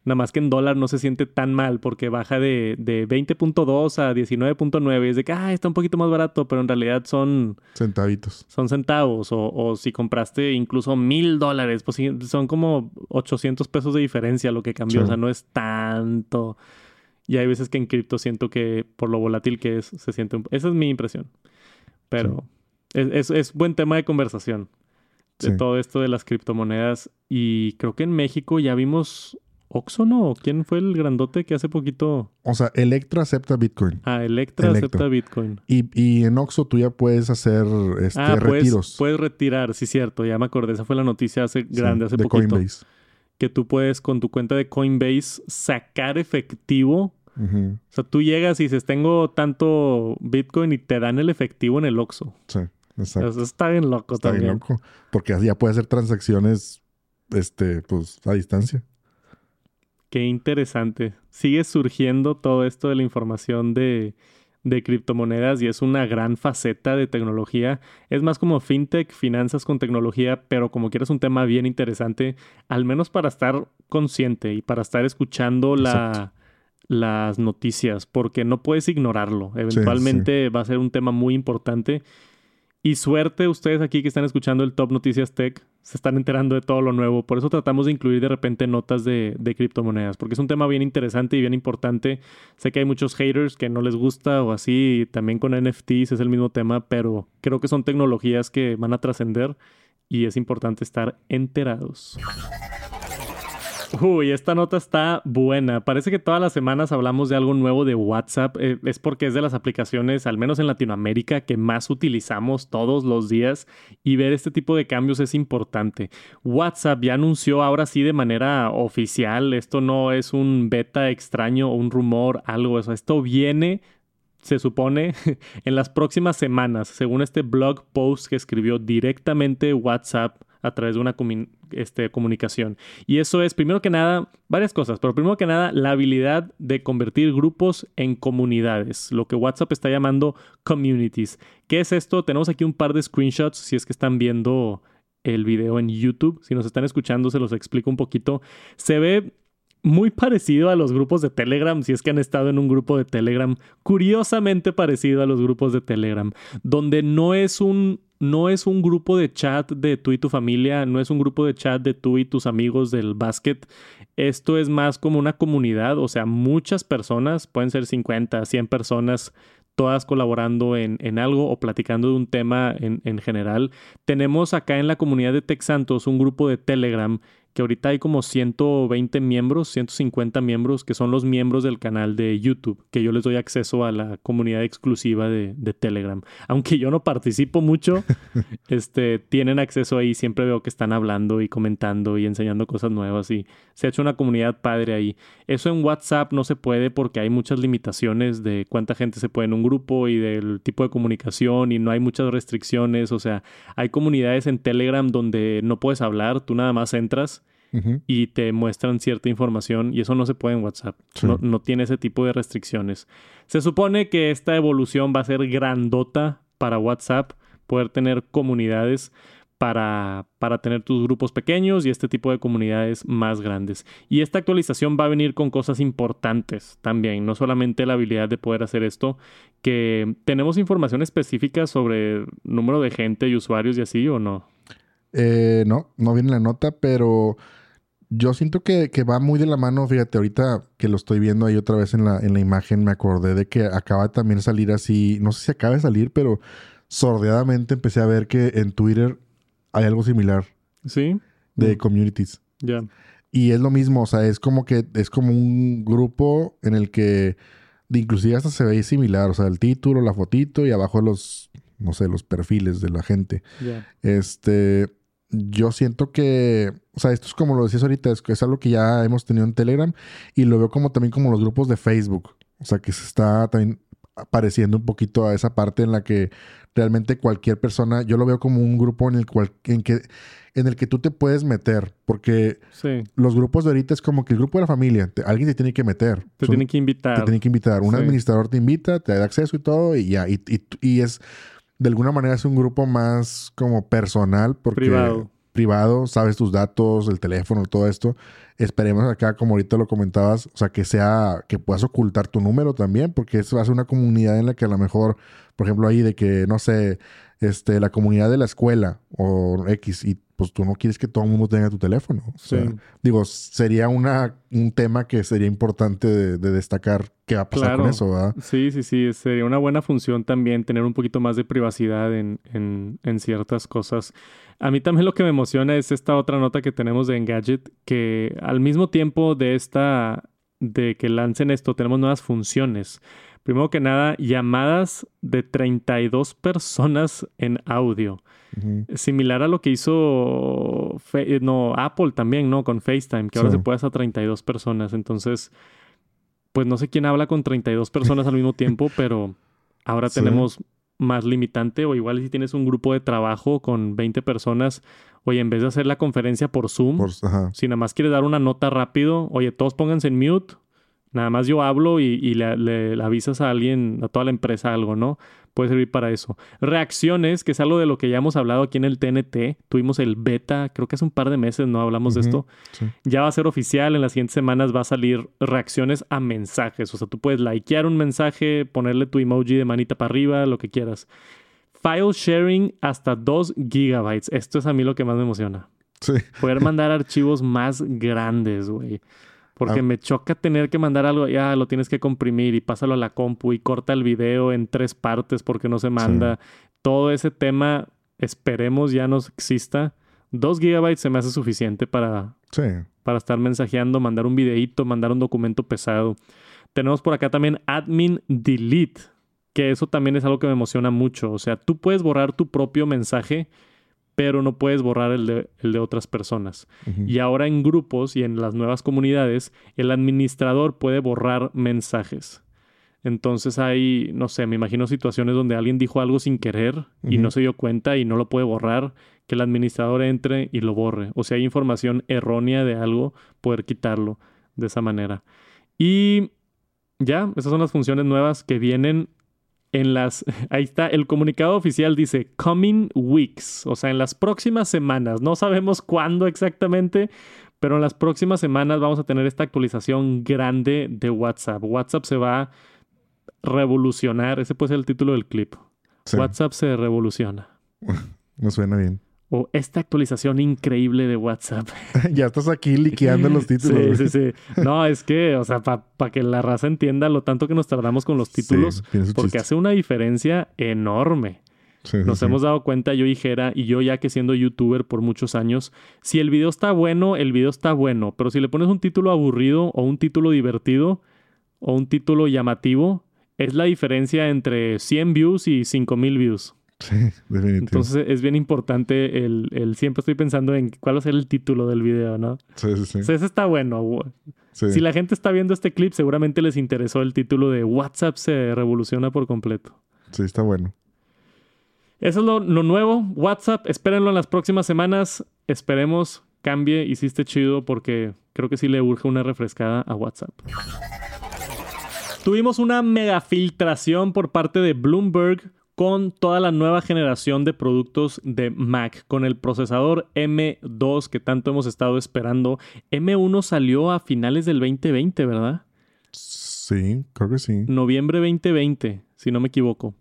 Nada más que en dólar no se siente tan mal porque baja de, de 20.2 a 19.9. Es de que, ah, está un poquito más barato, pero en realidad son, Centavitos. son centavos. O, o si compraste incluso mil dólares, pues son como 800 pesos de diferencia lo que cambió. Sí. O sea, no es tanto. Y hay veces que en cripto siento que por lo volátil que es, se siente un... Esa es mi impresión. Pero es, es, es buen tema de conversación. De Sí. todo esto de las criptomonedas. Y creo que en México ya vimos Oxxo, ¿no? ¿Quién fue el grandote que hace poquito... O sea, Electra acepta Bitcoin. Ah, Electra Electra. acepta Bitcoin. Y, y en Oxxo tú ya puedes hacer este, ah, puedes, retiros puedes retirar, sí, cierto. Ya me acordé. Esa fue la noticia hace sí, grande, hace de poquito. Coinbase. Que tú puedes con tu cuenta de Coinbase sacar efectivo. O sea, tú llegas y dices, tengo tanto Bitcoin y te dan el efectivo en el Oxxo. Sí, exacto. Eso está bien loco Está también. bien loco. Porque ya puede hacer transacciones este, pues, a distancia. Qué interesante. Sigue surgiendo todo esto de la información de, de criptomonedas y es una gran faceta de tecnología. Es más como fintech, finanzas con tecnología, pero como quieras un tema bien interesante, al menos para estar consciente y para estar escuchando la, las noticias, porque no puedes ignorarlo. Eventualmente va a ser un tema muy importante. Y suerte ustedes aquí que están escuchando el Top Noticias Tech, se están enterando de todo lo nuevo. Por eso tratamos de incluir de repente notas de, criptomonedas, porque es un tema bien interesante y bien importante. Sé que hay muchos haters que no les gusta o así, también con NFTs es el mismo tema, pero creo que son tecnologías que van a trascender y es importante estar enterados. Uy, esta nota está buena. Parece que todas las semanas hablamos de algo nuevo de WhatsApp. Eh, es porque es de las aplicaciones, al menos en Latinoamérica, que más utilizamos todos los días y ver este tipo de cambios es importante. WhatsApp ya anunció ahora sí de manera oficial. Esto no es un beta extraño o un rumor, algo. Eso. Esto viene se supone, en las próximas semanas, según este blog post que escribió directamente WhatsApp a través de una este, comunicación. Y eso es, primero que nada, varias cosas, pero primero que nada, la habilidad de convertir grupos en comunidades, lo que WhatsApp está llamando communities. ¿Qué es esto? Tenemos aquí un par de screenshots, si es que están viendo el video en YouTube. Si nos están escuchando, se los explico un poquito. Se ve muy parecido a los grupos de Telegram, si es que han estado en un grupo de Telegram, curiosamente parecido a los grupos de Telegram, donde no es un no es un grupo de chat de tú y tu familia, no es un grupo de chat de tú y tus amigos del básquet. Esto es más como una comunidad, o sea, muchas personas, pueden ser 50, 100 personas, todas colaborando en, en algo o platicando de un tema en, en general. Tenemos acá en la comunidad de Tech Santos un grupo de Telegram que ahorita hay como 120 miembros, 150 miembros, que son los miembros del canal de YouTube, que yo les doy acceso a la comunidad exclusiva de, de Telegram. Aunque yo no participo mucho, este, tienen acceso ahí, siempre veo que están hablando y comentando y enseñando cosas nuevas y se ha hecho una comunidad padre ahí. Eso en WhatsApp no se puede porque hay muchas limitaciones de cuánta gente se puede en un grupo y del tipo de comunicación y no hay muchas restricciones, o sea, hay comunidades en Telegram donde no puedes hablar, tú nada más entras Y te muestran cierta información y eso no se puede en WhatsApp. Sí. No, no tiene ese tipo de restricciones. Se supone que esta evolución va a ser grandota para WhatsApp, poder tener comunidades para, para tener tus grupos pequeños y este tipo de comunidades más grandes. Y esta actualización va a venir con cosas importantes también, no solamente la habilidad de poder hacer esto, que tenemos información específica sobre número de gente y usuarios y así o no. Eh, no, no viene la nota, pero yo siento que, que va muy de la mano. Fíjate, ahorita que lo estoy viendo ahí otra vez en la, en la imagen, me acordé de que acaba de también salir así, no sé si acaba de salir, pero sordeadamente empecé a ver que en Twitter hay algo similar ¿Sí? de Mm. communities. Ya. Y es lo mismo, o sea, es como que es como un grupo en el que de inclusive hasta se ve similar, o sea, el título, la fotito y abajo los, no sé, los perfiles de la gente. Ya. Este, yo siento que, o sea, esto es como lo decías ahorita, es, es algo que ya hemos tenido en Telegram y lo veo como también como los grupos de Facebook, o sea, que se está también pareciendo un poquito a esa parte en la que realmente cualquier persona, yo lo veo como un grupo en el cual, en que, en el que tú te puedes meter, porque Sí. los grupos de ahorita es como que el grupo de la familia, te- alguien te tiene que meter. Te Son- tienen que invitar. te tienen que invitar. Un Sí. administrador te invita, te da acceso y todo, y ya. Y, y- y es, de alguna manera, es un grupo más como personal, porque Privado. privado, sabes tus datos, el teléfono, todo esto. Esperemos acá, como ahorita lo comentabas, o sea, que sea, que puedas ocultar tu número también, porque eso ser una comunidad en la que a lo mejor, por ejemplo, ahí de que, no sé, este, la comunidad de la escuela o X, y pues tú no quieres que todo el mundo tenga tu teléfono. O sea, Sí. digo, sería una, un tema que sería importante de, de destacar qué va a pasar Claro. con eso, ¿verdad? Sí, sí, sí. Sería una buena función también tener un poquito más de privacidad en, en, en ciertas cosas. A mí también lo que me emociona es esta otra nota que tenemos de Engadget, que al mismo tiempo de esta, de que lancen esto, tenemos nuevas funciones. Primero que nada, llamadas de 32 personas en audio. Similar a lo que hizo Fe- eh, no, Apple también, ¿no? Con FaceTime, que ahora Sí. se puede hasta 32 personas. Entonces, pues no sé quién habla con 32 personas al mismo tiempo, pero ahora Sí. tenemos más limitante. O igual si tienes un grupo de trabajo con 20 personas, oye, en vez de hacer la conferencia por Zoom, Por- si nada más quieres dar una nota rápido, oye, todos pónganse en mute. Nada más yo hablo y, y le, le- le avisas a alguien, a toda la empresa algo, ¿no? Puede servir para eso. Reacciones, que es algo de lo que ya hemos hablado aquí en el TNT. Tuvimos el beta, creo que hace un par de meses, ¿no? Hablamos de esto. sí. Ya va a ser oficial. En las siguientes semanas va a salir reacciones a mensajes. O sea, tú puedes likear un mensaje, ponerle tu emoji de manita para arriba, lo que quieras. File sharing hasta 2 gigabytes. Esto es a mí lo que más me emociona Sí. poder mandar archivos más grandes, güey. Porque Ah. me choca tener que mandar algo, ya lo tienes que comprimir y pásalo a la compu y corta el video en tres partes porque no se manda. Todo ese tema, esperemos ya no exista. Dos gigabytes se me hace suficiente para, Sí. para estar mensajeando, mandar un videíto, mandar un documento pesado. Tenemos por acá también admin delete, que eso también es algo que me emociona mucho. O sea, tú puedes borrar tu propio mensaje, pero no puedes borrar el de, el de otras personas. Y ahora en grupos y en las nuevas comunidades, el administrador puede borrar mensajes. Entonces hay, no sé, me imagino situaciones donde alguien dijo algo sin querer y no se dio cuenta y no lo puede borrar, que el administrador entre y lo borre. O si hay información errónea de algo, poder quitarlo de esa manera. Y ya, esas son las funciones nuevas que vienen en las... Ahí está, el comunicado oficial dice coming weeks, o sea, en las próximas semanas. No sabemos cuándo exactamente, pero en las próximas semanas vamos a tener esta actualización grande de WhatsApp. WhatsApp se va a revolucionar, ese puede ser el título del clip. Sí. WhatsApp se revoluciona. Me suena bien. O esta actualización increíble de WhatsApp. ya estás aquí liqueando los títulos. Sí, sí, sí. No, es que, o sea, para que la raza entienda lo tanto que nos tardamos con los títulos, porque chiste. hace una diferencia enorme. Sí, Nos sí. hemos dado cuenta, yo y Jera, y yo ya que siendo youtuber por muchos años, si el video está bueno, el video está bueno, pero si le pones un título aburrido o un título divertido o un título llamativo, es la diferencia entre 100 views y 5000 views. Sí, definitivo. Entonces es bien importante el, el siempre estoy pensando en cuál va a ser el título del video, ¿no? sí, sí, sí. O sea, ese está bueno. Sí. Si la gente está viendo este clip, seguramente les interesó el título de WhatsApp se revoluciona por completo. Sí, está bueno. Eso es lo, lo nuevo. WhatsApp, espérenlo en las próximas semanas. Esperemos cambie esté chido porque creo que sí le urge una refrescada a WhatsApp. Tuvimos una mega filtración por parte de Bloomberg con toda la nueva generación de productos de Mac, con el procesador M2 que tanto hemos estado esperando. M1 salió a finales del 2020, ¿verdad? Sí, creo que sí. Noviembre 2020, si no me equivoco.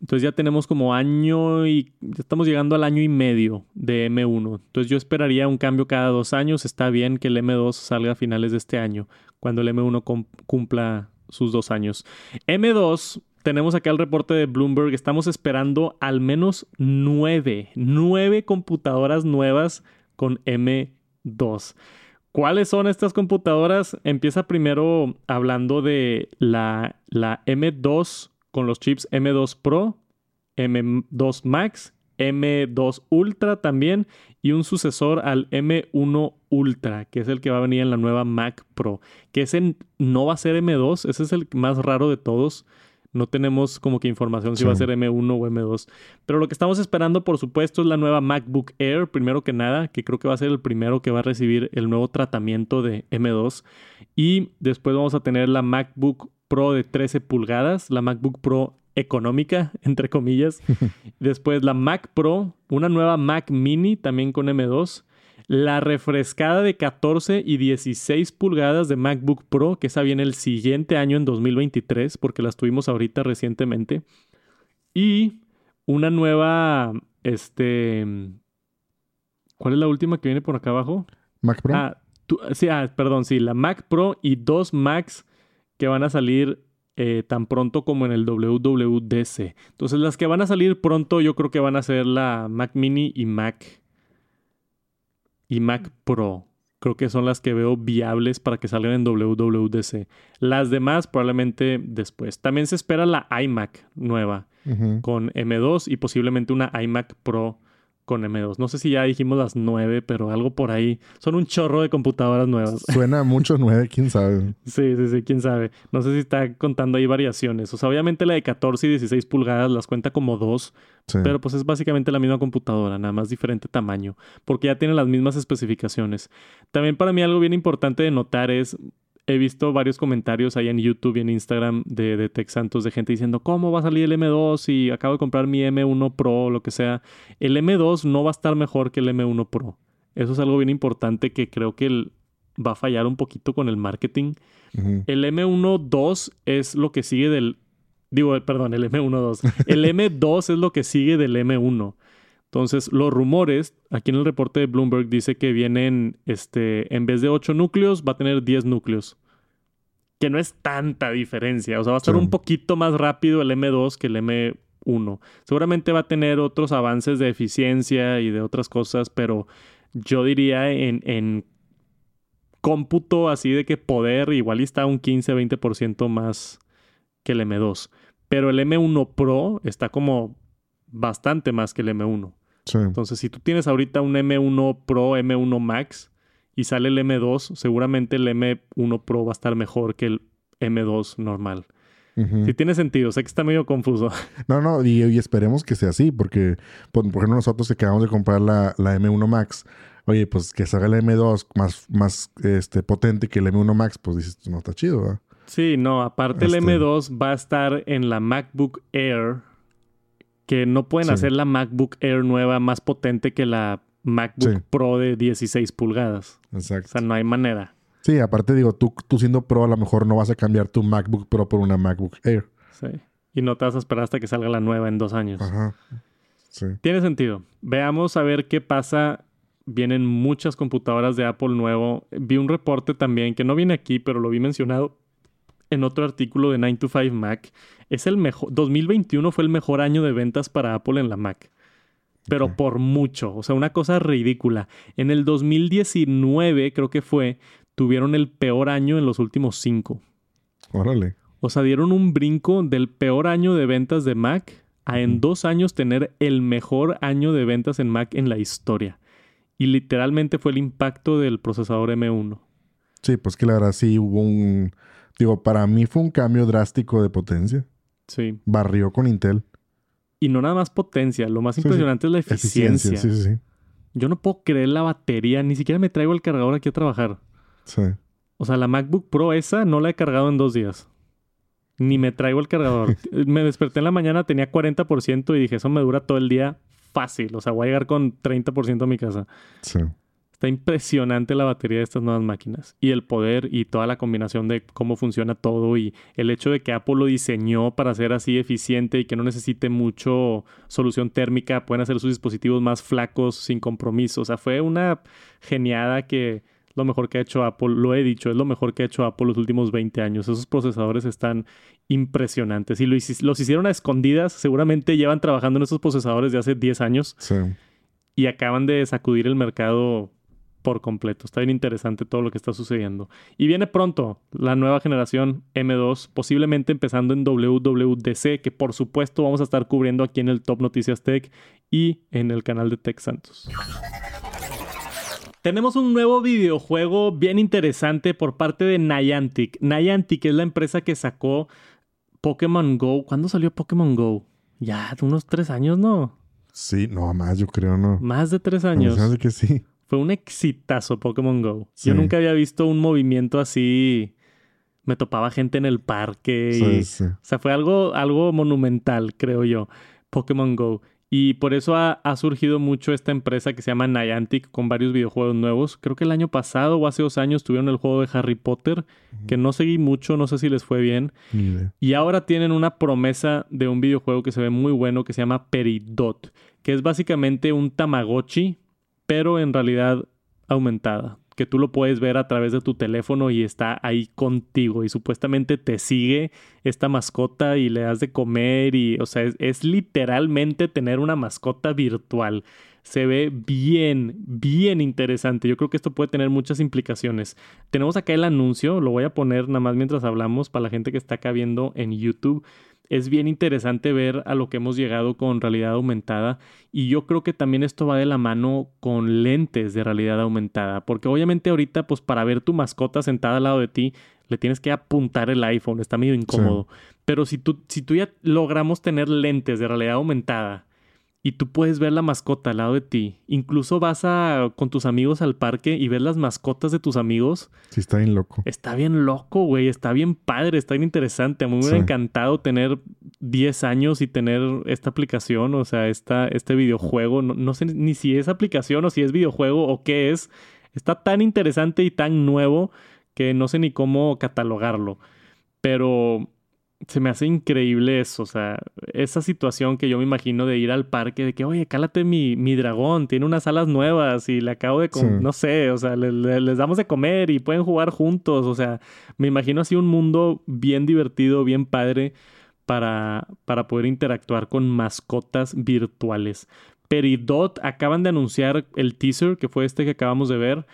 Entonces ya tenemos como año y estamos llegando al año y medio de M1. Entonces yo esperaría un cambio cada dos años. Está bien que el M2 salga a finales de este año, cuando el M1 cum- cumpla sus dos años. M2, tenemos acá el reporte de Bloomberg. Estamos esperando al menos nueve, nueve computadoras nuevas con M2. ¿Cuáles son estas computadoras? Empieza primero hablando de la, la M2 con los chips M2 Pro, M2 Max, M2 Ultra también y un sucesor al M1 Ultra, que es el que va a venir en la nueva Mac Pro, que ese no va a ser M2, ese es el más raro de todos. No tenemos como que información si va a ser M1 o M2. Pero lo que estamos esperando, por supuesto, es la nueva MacBook Air, primero que nada, que creo que va a ser el primero que va a recibir el nuevo tratamiento de M2. Y después vamos a tener la MacBook Pro de 13 pulgadas, la MacBook Pro económica, entre comillas. después la Mac Pro, una nueva Mac Mini también con M2 la refrescada de 14 y 16 pulgadas de MacBook Pro, que esa viene el siguiente año en 2023, porque las tuvimos ahorita recientemente. Y una nueva, este... ¿Cuál es la última que viene por acá abajo? Mac Pro. Ah, sí, ah, perdón, sí, la Mac Pro y dos Macs que van a salir eh, tan pronto como en el WWDC. Entonces las que van a salir pronto yo creo que van a ser la Mac Mini y Mac y Mac Pro. Creo que son las que veo viables para que salgan en WWDC. Las demás probablemente después. También se espera la iMac nueva con M2 y posiblemente una iMac Pro con M2. No sé si ya dijimos las 9, pero algo por ahí. Son un chorro de computadoras nuevas. Suena mucho 9, quién sabe. sí, sí, sí, quién sabe. No sé si está contando ahí variaciones. O sea, obviamente la de 14 y 16 pulgadas las cuenta como dos, pero pues es básicamente la misma computadora, nada más diferente tamaño, porque ya tiene las mismas especificaciones. También para mí algo bien importante de notar es he visto varios comentarios ahí en YouTube y en Instagram de, de Tech Santos de gente diciendo, ¿cómo va a salir el M2? Y acabo de comprar mi M1 Pro o lo que sea. El M2 no va a estar mejor que el M1 Pro. Eso es algo bien importante que creo que va a fallar un poquito con el marketing. El M1 2 es lo que sigue del... Digo, perdón, el M1 2. El M2 es lo que sigue del M1. Entonces, los rumores, aquí en el reporte de Bloomberg dice que vienen, este, en vez de 8 núcleos, va a tener 10 núcleos. Que no es tanta diferencia. O sea, va a ser un poquito más rápido el M2 que el M1. Seguramente va a tener otros avances de eficiencia y de otras cosas, pero yo diría en, en cómputo así de que poder, igual está un 15-20% más que el M2. Pero el M1 Pro está como bastante más que el M1. Entonces, si tú tienes ahorita un M1 Pro, M1 Max y sale el M2, seguramente el M1 Pro va a estar mejor que el M2 normal. Si tiene sentido, sé que está medio confuso. No, no, y, esperemos que sea así, porque por, ejemplo nosotros que acabamos de comprar la, M1 Max, oye, pues que salga el M2 más, más este, potente que el M1 Max, pues dices, no está chido, ¿verdad? Sí, no, aparte el este M2 va a estar en la MacBook Air que no pueden hacer la MacBook Air nueva más potente que la MacBook Pro de 16 pulgadas. Exacto. O sea, no hay manera. Sí, aparte digo, tú, tú siendo Pro a lo mejor no vas a cambiar tu MacBook Pro por una MacBook Air. Sí. Y no te vas a esperar hasta que salga la nueva en dos años. Ajá. Sí. Tiene sentido. Veamos a ver qué pasa. Vienen muchas computadoras de Apple nuevo. Vi un reporte también que no viene aquí, pero lo vi mencionado en otro artículo de 9 to 5 Mac, es el mejor 2021 fue el mejor año de ventas para Apple en la Mac. Pero por mucho, o sea, una cosa ridícula. En el 2019, creo que fue, tuvieron el peor año en los últimos cinco. Órale. O sea, dieron un brinco del peor año de ventas de Mac a en dos años tener el mejor año de ventas en Mac en la historia. Y literalmente fue el impacto del procesador M1. Sí, pues que la verdad sí hubo un, Digo, para mí fue un cambio drástico de potencia. Sí. Barrió con Intel. Y no nada más potencia, lo más impresionante es la eficiencia. Sí, sí, sí. Yo no puedo creer la batería, ni siquiera me traigo el cargador aquí a trabajar. Sí. O sea, la MacBook Pro esa no la he cargado en dos días. Ni me traigo el cargador. me desperté en la mañana, tenía 40% y dije, eso me dura todo el día fácil. O sea, voy a llegar con 30% a mi casa. Sí. Está impresionante la batería de estas nuevas máquinas y el poder y toda la combinación de cómo funciona todo y el hecho de que Apple lo diseñó para ser así eficiente y que no necesite mucho solución térmica, pueden hacer sus dispositivos más flacos sin compromiso. O sea, fue una geniada que lo mejor que ha hecho Apple, lo he dicho, es lo mejor que ha hecho Apple los últimos 20 años. Esos procesadores están impresionantes y los hicieron a escondidas, seguramente llevan trabajando en esos procesadores de hace 10 años. Y acaban de sacudir el mercado por completo. Está bien interesante todo lo que está sucediendo. Y viene pronto la nueva generación M2, posiblemente empezando en WWDC, que por supuesto vamos a estar cubriendo aquí en el Top Noticias Tech y en el canal de Tech Santos. Tenemos un nuevo videojuego bien interesante por parte de Niantic. Niantic es la empresa que sacó Pokémon Go. ¿Cuándo salió Pokémon Go? Ya, unos tres años, ¿no? Sí, no, más yo creo, ¿no? Más de tres años. Me que sí. Fue un exitazo Pokémon Go. Sí. Yo nunca había visto un movimiento así. Me topaba gente en el parque. y- Sí, sí. O sea, fue algo, algo monumental, creo yo, Pokémon Go. Y por eso ha, ha surgido mucho esta empresa que se llama Niantic con varios videojuegos nuevos. Creo que el año pasado o hace dos años tuvieron el juego de Harry Potter, que no seguí mucho, no sé si les fue bien. Y ahora tienen una promesa de un videojuego que se ve muy bueno que se llama Peridot, que es básicamente un Tamagotchi, pero en realidad aumentada. Que tú lo puedes ver a través de tu teléfono y está ahí contigo. Y supuestamente te sigue esta mascota y le das de comer. Y, o sea, es, es literalmente tener una mascota virtual. Se ve bien, bien interesante. Yo creo que esto puede tener muchas implicaciones. Tenemos acá el anuncio, lo voy a poner nada más mientras hablamos para la gente que está acá viendo en YouTube. Es bien interesante ver a lo que hemos llegado con realidad aumentada y yo creo que también esto va de la mano con lentes de realidad aumentada, porque obviamente ahorita pues para ver tu mascota sentada al lado de ti le tienes que apuntar el iPhone, está medio incómodo. Pero si tú, si tú ya logramos tener lentes de realidad aumentada y tú puedes ver la mascota al lado de ti, incluso vas a con tus amigos al parque y ves las mascotas de tus amigos, Sí, está bien loco. Está bien loco, güey. Está bien padre, está bien interesante. A mí me hubiera Sí. encantado tener 10 años y tener esta aplicación, o sea, esta, este videojuego. No, no sé ni si es aplicación o si es videojuego o qué es. Está tan interesante y tan nuevo que no sé ni cómo catalogarlo. Pero se me hace increíble eso, o sea, esa situación que yo me imagino de ir al parque, de que, oye, cálate mi, mi dragón, tiene unas alas nuevas y le acabo de, Sí. no sé, o sea, le- le- les damos de comer y pueden jugar juntos, o sea, me imagino así un mundo bien divertido, bien padre para, para poder interactuar con mascotas virtuales. Peridot acaban de anunciar el teaser, que fue este que acabamos de ver,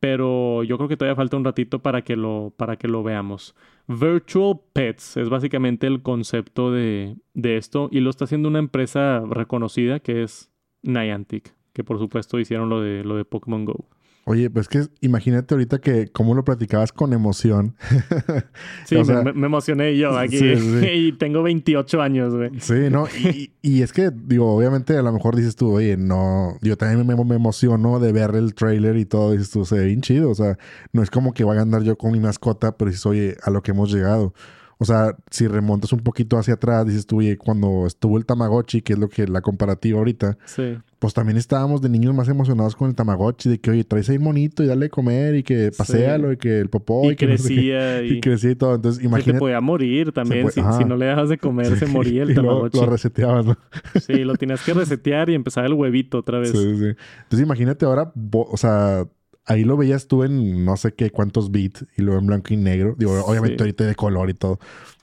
pero yo creo que todavía falta un ratito para que lo, para que lo veamos. Virtual Pets es básicamente el concepto de, de esto y lo está haciendo una empresa reconocida que es Niantic, que por supuesto hicieron lo de, lo de Pokémon Go. Oye, pues que imagínate ahorita que cómo lo platicabas con emoción. Sí, O sea, me, me emocioné yo aquí sí, sí. y tengo 28 años, güey. Sí, ¿no? Y, y es que, digo, obviamente a lo mejor dices tú, oye, no, yo también me, me emociono de ver el trailer y todo, dices tú, se ve bien chido, o sea, no es como que vaya a andar yo con mi mascota, pero dices, oye, a lo que hemos llegado. O sea, si remontas un poquito hacia atrás, dices tú, oye, cuando estuvo el Tamagotchi, que es lo que la comparativa ahorita, Sí. pues también estábamos de niños más emocionados con el Tamagotchi, de que, oye, traes ahí monito y dale de comer y que paséalo y que el popó Y y, que no sé qué. crecía y, y crecía y todo. Entonces, se te imagínate. podía morir también. puede- si, no le dejas de comer, se moría el y lo, Tamagotchi. lo reseteabas, ¿no? Sí, lo tenías que resetear y empezar el huevito otra vez. Sí, sí, sí. Entonces imagínate ahora, o sea, ahí lo veías tú en no sé qué cuántos bits y luego en blanco y negro. Digo, obviamente Sí. ahorita de color y todo.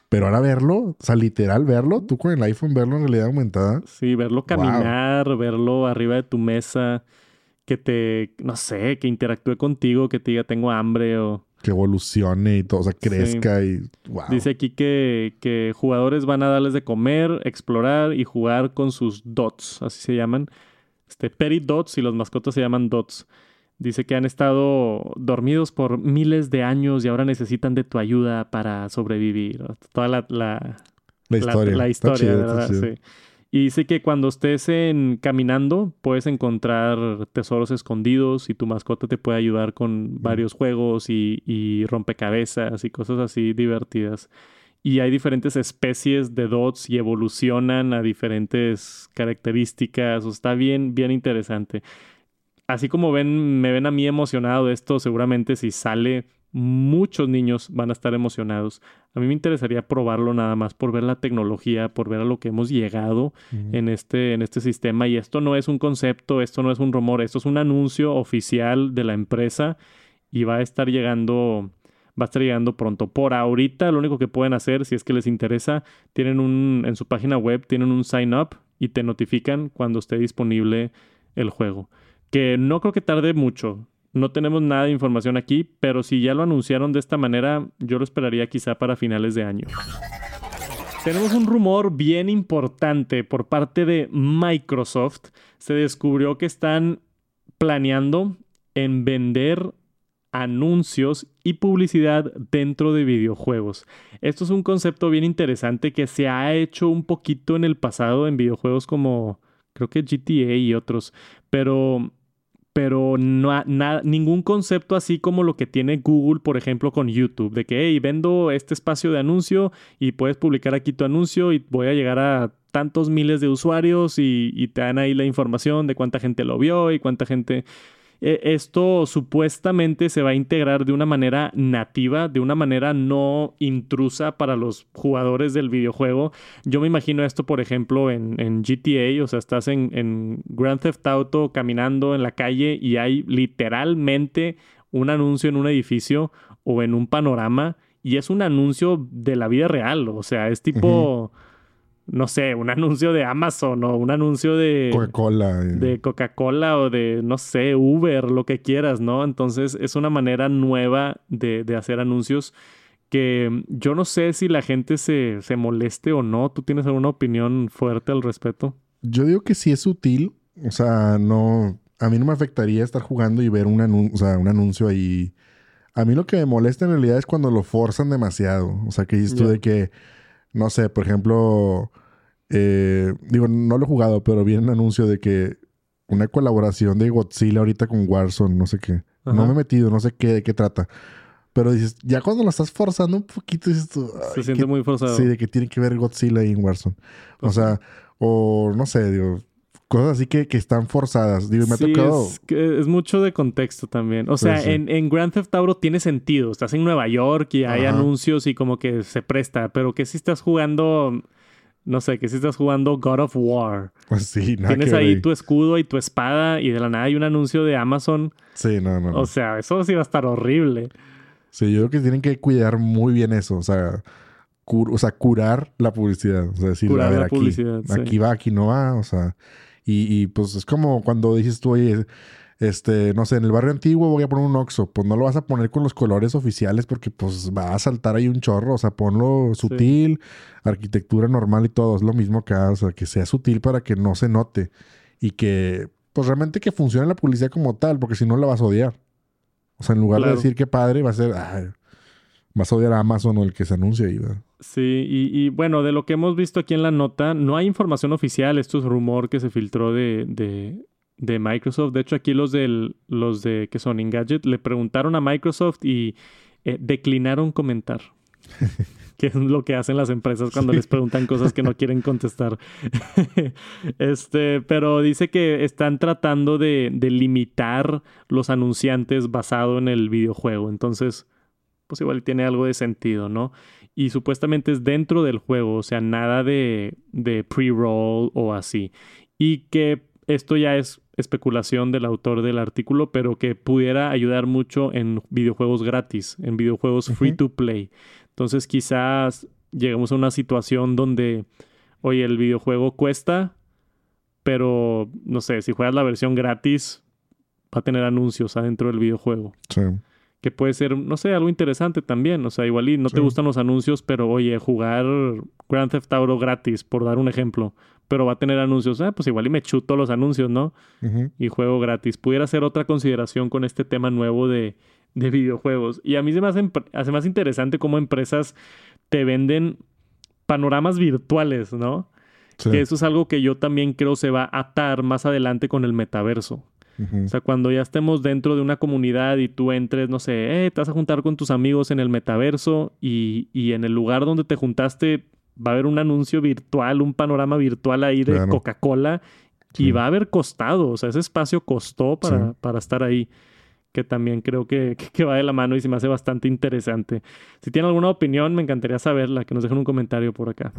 Pero ahora verlo, o sea, literal verlo, tú con el iPhone verlo en realidad aumentada. Sí, verlo caminar, verlo arriba de tu mesa, que te, no sé, que interactúe contigo, que te diga tengo hambre o... Que evolucione y todo, o sea, crezca y wow. Dice aquí que, que jugadores van a darles de comer, explorar y jugar con sus dots, así se llaman. Este, peridots y los mascotas se llaman dots. Dice que han estado dormidos por miles de años y ahora necesitan de tu ayuda para sobrevivir. Toda la, la, la historia. la historia, chido, ¿verdad? Sí. Y dice que cuando estés en, caminando puedes encontrar tesoros escondidos y tu mascota te puede ayudar con varios juegos y, y rompecabezas y cosas así divertidas. Y hay diferentes especies de dots y evolucionan a diferentes características. O está bien, bien interesante. Así como ven, me ven a mí emocionado de esto, seguramente si sale, muchos niños van a estar emocionados. A mí me interesaría probarlo nada más por ver la tecnología, por ver a lo que hemos llegado en este, en este sistema. Y esto no es un concepto, esto no es un rumor, esto es un anuncio oficial de la empresa y va a estar llegando, va a estar llegando pronto. Por ahorita, lo único que pueden hacer, si es que les interesa, tienen un, en su página web, tienen un sign up y te notifican cuando esté disponible el juego. Que no creo que tarde mucho. No tenemos nada de información aquí, pero si ya lo anunciaron de esta manera, yo lo esperaría quizá para finales de año. Tenemos un rumor bien importante por parte de Microsoft. Se descubrió que están planeando en vender anuncios y publicidad dentro de videojuegos. Esto es un concepto bien interesante que se ha hecho un poquito en el pasado en videojuegos como creo que GTA y otros, pero pero no ningún concepto así como lo que tiene Google, por ejemplo, con YouTube, de que, hey, vendo este espacio de anuncio y puedes publicar aquí tu anuncio y voy a llegar a tantos miles de usuarios y, y te dan ahí la información de cuánta gente lo vio y cuánta gente... E, esto supuestamente se va a integrar de una manera nativa, de una manera no intrusa para los jugadores del videojuego. Yo me imagino esto, por ejemplo, en, GTA, o sea, estás en, en Grand Theft Auto caminando en la calle y hay literalmente un anuncio en un edificio o en un panorama y es un anuncio de la vida real, o sea, es tipo no sé, un anuncio de Amazon o un anuncio de Coca-Cola. De Coca-Cola o de, no sé, Uber, lo que quieras, ¿no? Entonces es una manera nueva de, hacer anuncios que yo no sé si la gente se, se, moleste o no. ¿Tú tienes alguna opinión fuerte al respecto? Yo digo que sí es útil. O sea, no... A mí no me afectaría estar jugando y ver un, o sea, un anuncio ahí. A mí lo que me molesta en realidad es cuando lo forzan demasiado. O sea, que dices tú de que no sé, por ejemplo, eh, digo, no lo he jugado, pero vi un anuncio de que una colaboración de Godzilla ahorita con Warzone, no sé qué. No me he metido, no sé qué, de qué trata. Pero dices, ya cuando lo estás forzando un poquito, dices tú. Se siente muy forzado. Sí, de que tiene que ver Godzilla ahí en Warzone. o sea, o no sé, digo, cosas así que, que están forzadas. Digo, me ha tocado. Es, es mucho de contexto también. O sea, En, en, Grand Theft Auto tiene sentido. Estás en Nueva York y hay anuncios y como que se presta. Pero que si estás jugando. No sé, que si estás jugando God of War. Pues sí, nada Tienes ahí tu escudo y tu espada y de la nada hay un anuncio de Amazon. Sí, no, no. O sea, eso sí va a estar horrible. Sí, yo creo que tienen que cuidar muy bien eso. O sea, o sea curar la publicidad. O sea, decir, a ver, aquí, aquí va, aquí no va. O sea, y, pues es como cuando dices tú, oye, este, no sé, en el barrio antiguo voy a poner un Oxxo. Pues no lo vas a poner con los colores oficiales porque pues va a saltar ahí un chorro. O sea, ponlo sutil, arquitectura normal y todo. Es lo mismo acá. O sea, que sea sutil para que no se note. Y que, pues realmente que funcione la publicidad como tal, porque si no la vas a odiar. O sea, en lugar de decir que padre, va a ser, vas a odiar a Amazon o el que se anuncia ahí, ¿verdad? Sí, y, bueno, de lo que hemos visto aquí en la nota, no hay información oficial. Esto es rumor que se filtró de, de, Microsoft. De hecho, aquí los, del, los de que son Engadget le preguntaron a Microsoft y eh, declinaron comentar. que es lo que hacen las empresas cuando les preguntan cosas que no quieren contestar. este, pero dice que están tratando de, de limitar los anunciantes basado en el videojuego. Entonces, pues igual tiene algo de sentido, ¿no? Y supuestamente es dentro del juego, o sea, nada de, de pre-roll o así. Y que esto ya es especulación del autor del artículo, pero que pudiera ayudar mucho en videojuegos gratis, en videojuegos free to play. Entonces quizás lleguemos a una situación donde, oye, el videojuego cuesta, pero no sé, si juegas la versión gratis, va a tener anuncios adentro del videojuego. Sí que puede ser, no sé, algo interesante también. O sea, igual y no te gustan los anuncios, pero oye, jugar Grand Theft Auto gratis, por dar un ejemplo, pero va a tener anuncios, ah, pues igual y me chuto los anuncios, ¿no? Y juego gratis. Pudiera ser otra consideración con este tema nuevo de, de videojuegos. Y a mí se me hace, hace más interesante cómo empresas te venden panoramas virtuales, ¿no? Que eso es algo que yo también creo se va a atar más adelante con el metaverso. O sea, cuando ya estemos dentro de una comunidad y tú entres, no sé, eh, te vas a juntar con tus amigos en el metaverso y, en el lugar donde te juntaste va a haber un anuncio virtual, un panorama virtual ahí de Coca-Cola y va a haber costado, o sea, ese espacio costó para, para estar ahí que también creo que, que, va de la mano y se me hace bastante interesante. Si tienen alguna opinión, me encantaría saberla, que nos dejen un comentario por acá.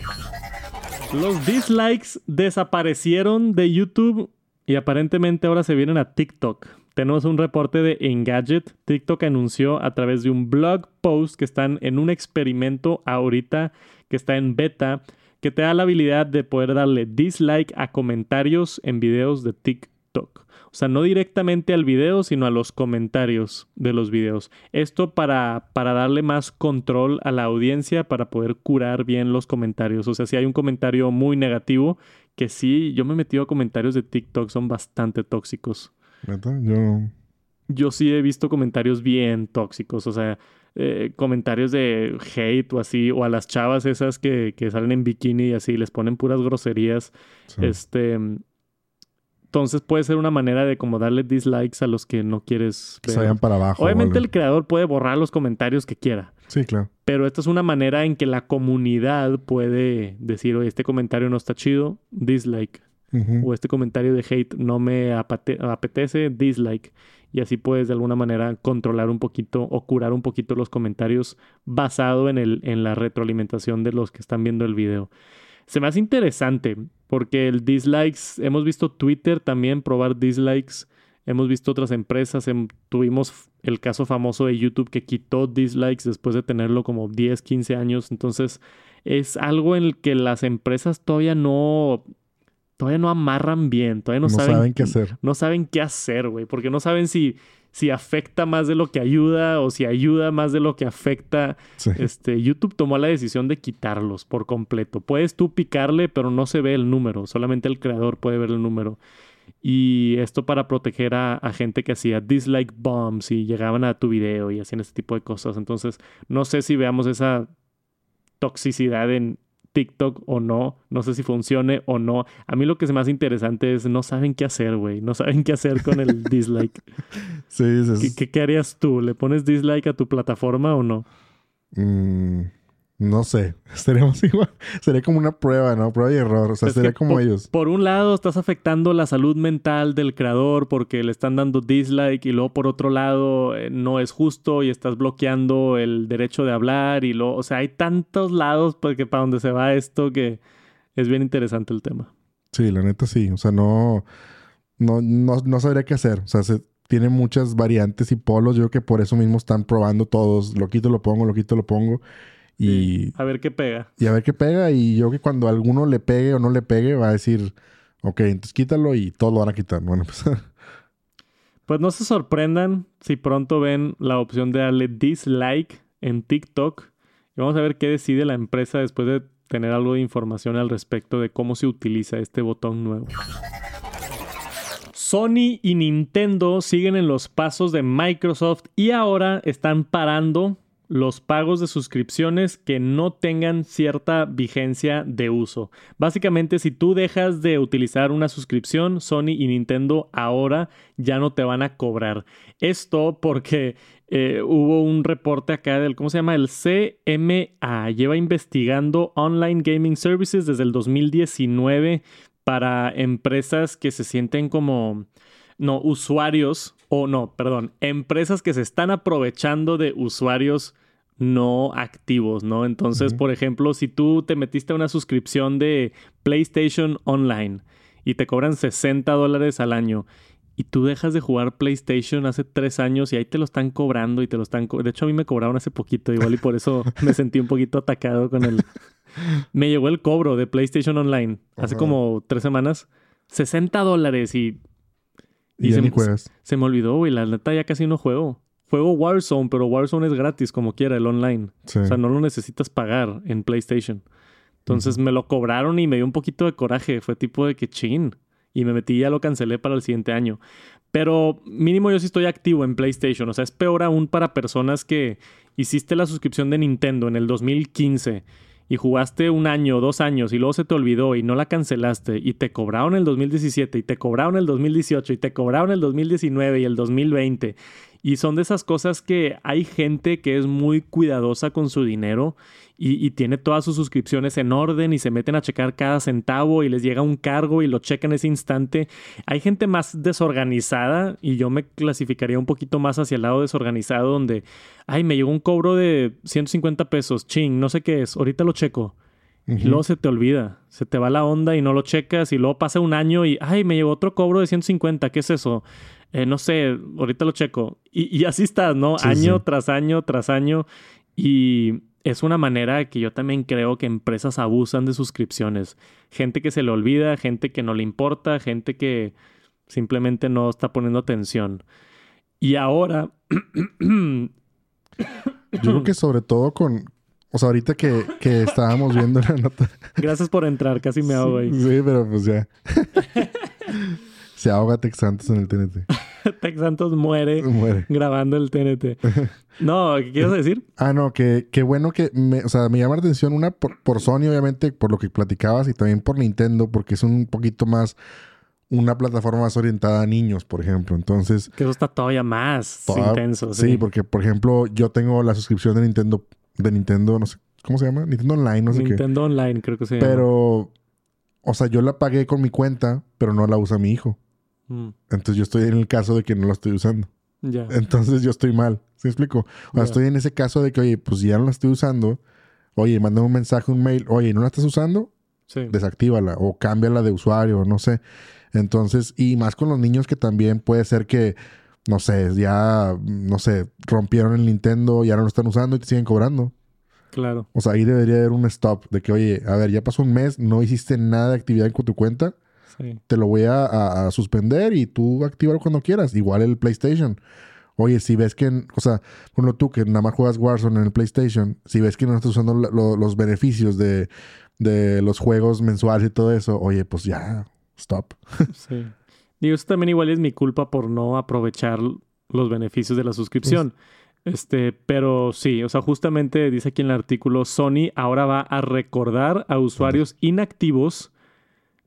Los dislikes desaparecieron de YouTube y aparentemente ahora se vienen a TikTok. Tenemos un reporte de Engadget. TikTok anunció a través de un blog post que están en un experimento ahorita que está en beta que te da la habilidad de poder darle dislike a comentarios en videos de TikTok. O sea, no directamente al video, sino a los comentarios de los videos. Esto para, para darle más control a la audiencia, para poder curar bien los comentarios. O sea, si hay un comentario muy negativo, que sí, yo me he metido a comentarios de TikTok, son bastante tóxicos. Yo yo sí he visto comentarios bien tóxicos, o sea, eh, comentarios de hate o así, o a las chavas esas que, que salen en bikini y así, les ponen puras groserías. Sí. Este. Entonces puede ser una manera de como darle dislikes a los que no quieres Que se vayan para abajo. Obviamente el creador puede borrar los comentarios que quiera. Sí, claro. Pero esta es una manera en que la comunidad puede decir, oye, este comentario no está chido, dislike. O este comentario de hate no me apetece, dislike. Y así puedes de alguna manera controlar un poquito o curar un poquito los comentarios basado en, el, en la retroalimentación de los que están viendo el video. Se me hace interesante porque el dislikes, hemos visto Twitter también probar dislikes, hemos visto otras empresas, em- tuvimos el caso famoso de YouTube que quitó dislikes después de tenerlo como 10, 15 años, entonces es algo en el que las empresas todavía no, todavía no amarran bien, todavía no, No, saben, qué hacer. no saben qué hacer, güey, porque no saben si, si afecta más de lo que ayuda o si ayuda más de lo que afecta. Sí. Este, YouTube tomó la decisión de quitarlos por completo. Puedes tú picarle, pero no se ve el número, solamente el creador puede ver el número. Y esto para proteger a, a gente que hacía dislike bombs y llegaban a tu video y hacían este tipo de cosas. Entonces, no sé si veamos esa toxicidad en TikTok o no. No sé si funcione o no. A mí lo que me hace interesante es no saben qué hacer, güey. No saben qué hacer con el dislike. Sí, dices, ¿Qué, qué, qué harías tú? ¿Le pones dislike a tu plataforma o no? mm, no sé. Seríamos igual. Sería como una prueba, ¿no? Prueba y error. O sea, Es sería como ellos. Por un lado, estás afectando la salud mental del creador porque le están dando dislike y luego por otro lado eh, no es justo y estás bloqueando el derecho de hablar y luego, o sea, hay tantos lados porque para donde se va esto que es bien interesante el tema. Sí, la neta sí. O sea, no, no, no, no sabría qué hacer. O sea, se, tiene muchas variantes y polos. Yo creo que por eso mismo están probando todos. Lo quito, lo pongo, lo quito, lo pongo. Y, Sí. A ver qué pega. y a ver qué pega. Y yo que cuando alguno le pegue o no le pegue, va a decir, ok, entonces quítalo y todos lo van a quitar. Bueno, pues Pues no se sorprendan si pronto ven la opción de darle dislike en TikTok. Y vamos a ver qué decide la empresa después de tener algo de información al respecto de cómo se utiliza este botón nuevo. Sony y Nintendo siguen en los pasos de Microsoft y ahora están parando los pagos de suscripciones que no tengan cierta vigencia de uso. Básicamente, si tú dejas de utilizar una suscripción, Sony y Nintendo ahora ya no te van a cobrar. Esto porque eh, hubo un reporte acá del, ¿cómo se llama? El CMA. Lleva investigando Online Gaming Services desde el 2019 para empresas que se sienten como, no, usuarios, o no, perdón, empresas que se están aprovechando de usuarios no activos, ¿no? Entonces, por ejemplo, si tú te metiste a una suscripción de PlayStation Online y te cobran 60 dólares al año y tú dejas de jugar PlayStation hace tres años y ahí te lo están cobrando y te lo están... De hecho, a mí me cobraron hace poquito igual y por eso me sentí un poquito atacado con el... Me llegó el cobro de PlayStation Online hace como tres semanas. 60 dólares y y se- ni juegas. se me olvidó, güey. La neta ya casi no juego. Juego Warzone, pero Warzone es gratis como quiera, el online. Sí. O sea, no lo necesitas pagar en PlayStation. Entonces me lo cobraron y me dio un poquito de coraje. Fue tipo de que chin. Y me metí y ya lo cancelé para el siguiente año. Pero mínimo yo sí estoy activo en PlayStation. O sea, es peor aún para personas que hiciste la suscripción de Nintendo en el 2015 y jugaste un año, dos años y luego se te olvidó y no la cancelaste y te cobraron el 2017 y te cobraron el 2018 y te cobraron el 2019 y el 2020. Y son de esas cosas que hay gente que es muy cuidadosa con su dinero y, y tiene todas sus suscripciones en orden y se meten a checar cada centavo y les llega un cargo y lo checan ese instante. Hay gente más desorganizada y yo me clasificaría un poquito más hacia el lado desorganizado donde, ay, me llegó un cobro de 150 pesos, ching, no sé qué es, ahorita lo checo. Y luego se te olvida, se te va la onda y no lo checas y luego pasa un año y, ay, me llegó otro cobro de 150, ¿qué es eso? Eh, no sé, ahorita lo checo. Y, y así estás, ¿no? Sí, año sí. tras año tras año. Y es una manera que yo también creo que empresas abusan de suscripciones. Gente que se le olvida, gente que no le importa, gente que simplemente no está poniendo atención. Y ahora... Yo creo que sobre todo con... O sea, ahorita que, que estábamos viendo la nota... Gracias por entrar, casi me ahogo ahí. Sí, pero pues ya. Se ahoga Tex Santos en el TNT. Tech Santos muere, Muere. grabando el TNT. No, ¿qué quieres decir? Ah, no, que, que bueno que me, o sea, me llama la atención una por, por Sony, obviamente, por lo que platicabas, y también por Nintendo, porque es un poquito más una plataforma más orientada a niños, por ejemplo. Entonces, Que eso está todavía más toda- intenso. sí, porque por ejemplo, yo tengo la suscripción de Nintendo, de Nintendo, no sé, ¿cómo se llama? Nintendo Online, no sé qué. Nintendo Online, creo que se llama. Pero, o sea, yo la pagué con mi cuenta, pero no la usa mi hijo. Mm, Entonces yo estoy en el caso de que no la estoy usando. ya. Entonces yo estoy mal. ¿Sí me explico? O sea, estoy en ese caso de que, oye, pues ya no la estoy usando, oye, manda un mensaje, un mail, oye, ¿no la estás usando? Sí. Desactívala o cámbiala de usuario, no sé. Entonces, y más con los niños que también puede ser que, no sé, ya, no sé, rompieron el Nintendo, ya no lo están usando y te siguen cobrando. Claro. O sea, ahí debería haber un stop de que, oye, a ver, ya pasó un mes, no hiciste nada de actividad con tu cuenta, Sí. te lo voy a, a- a suspender y tú actívalo cuando quieras. Igual el PlayStation. Oye, si ves que, o sea, bueno, tú que nada más juegas Warzone en el PlayStation, si ves que no estás usando lo- los beneficios de, de los juegos mensuales y todo eso, oye, pues ya, stop. Sí. Digo, eso también igual es mi culpa por no aprovechar los beneficios de la suscripción. Este, pero sí, o sea, justamente dice aquí en el artículo, Sony ahora va a recordar a usuarios inactivos,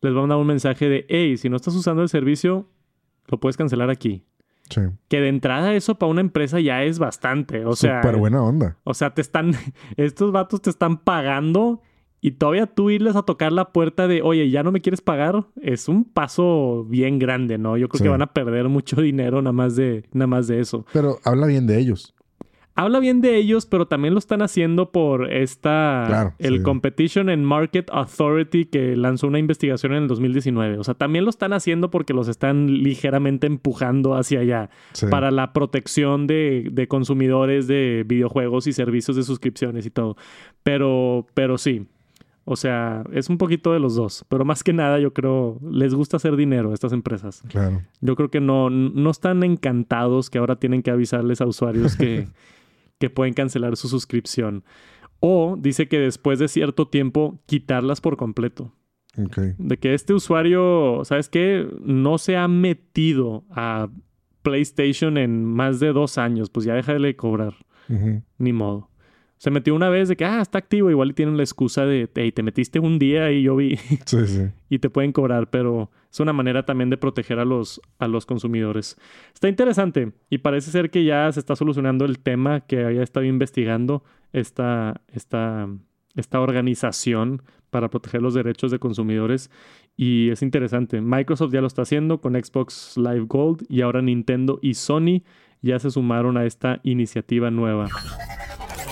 les va a mandar un mensaje de, hey, si no estás usando el servicio, lo puedes cancelar aquí. Sí. Que de entrada eso para una empresa ya es bastante. O sea, Súper buena onda. o sea, te están, estos vatos te están pagando y todavía tú irles a tocar la puerta de, oye, ya no me quieres pagar, es un paso bien grande, ¿no? Yo creo Sí. que van a perder mucho dinero nada más de, nada más de eso. Pero habla bien de ellos. Habla bien de ellos, pero también lo están haciendo por esta, Claro, el sí. Competition and Market Authority que lanzó una investigación en el 2019. O sea, también lo están haciendo porque los están ligeramente empujando hacia allá Sí. para la protección de, de consumidores de videojuegos y servicios de suscripciones y todo. Pero, pero sí. O sea, es un poquito de los dos. Pero más que nada, yo creo, les gusta hacer dinero a estas empresas. Claro. Yo creo que no, no están encantados que ahora tienen que avisarles a usuarios que, que pueden cancelar su suscripción. O dice que después de cierto tiempo quitarlas por completo. De que este usuario, ¿sabes qué? No se ha metido a PlayStation en más de dos años. Pues ya déjale de cobrar. Ni modo. Se metió una vez de que, ah, está activo. Igual y tienen la excusa de, hey, te metiste un día y yo vi Sí, sí. y te pueden cobrar, pero es una manera también de proteger a los, a los consumidores. Está interesante y parece ser que ya se está solucionando el tema que había estado investigando esta, esta, esta organización para proteger los derechos de consumidores y es interesante. Microsoft ya lo está haciendo con Xbox Live Gold y ahora Nintendo y Sony ya se sumaron a esta iniciativa nueva.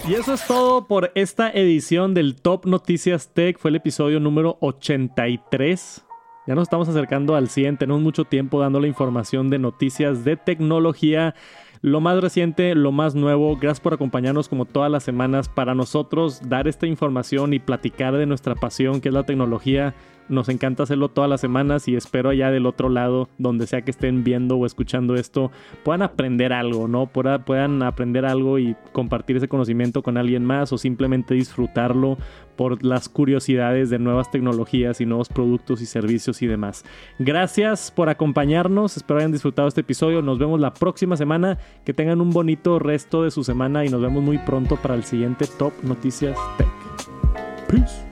Y eso es todo por esta edición del Top Noticias Tech. Fue el episodio número 83. Ya nos estamos acercando al 100. Tenemos mucho tiempo dando la información de noticias de tecnología. Lo más reciente, lo más nuevo. Gracias por acompañarnos como todas las semanas. Para nosotros, dar esta información y platicar de nuestra pasión, que es la tecnología. Nos encanta hacerlo todas las semanas y espero allá del otro lado, donde sea que estén viendo o escuchando esto, puedan aprender algo, ¿no? Pueda- Puedan aprender algo y compartir ese conocimiento con alguien más o simplemente disfrutarlo por las curiosidades de nuevas tecnologías y nuevos productos y servicios y demás. Gracias por acompañarnos, espero hayan disfrutado este episodio, nos vemos la próxima semana, que tengan un bonito resto de su semana y nos vemos muy pronto para el siguiente Top Noticias Tech. Peace.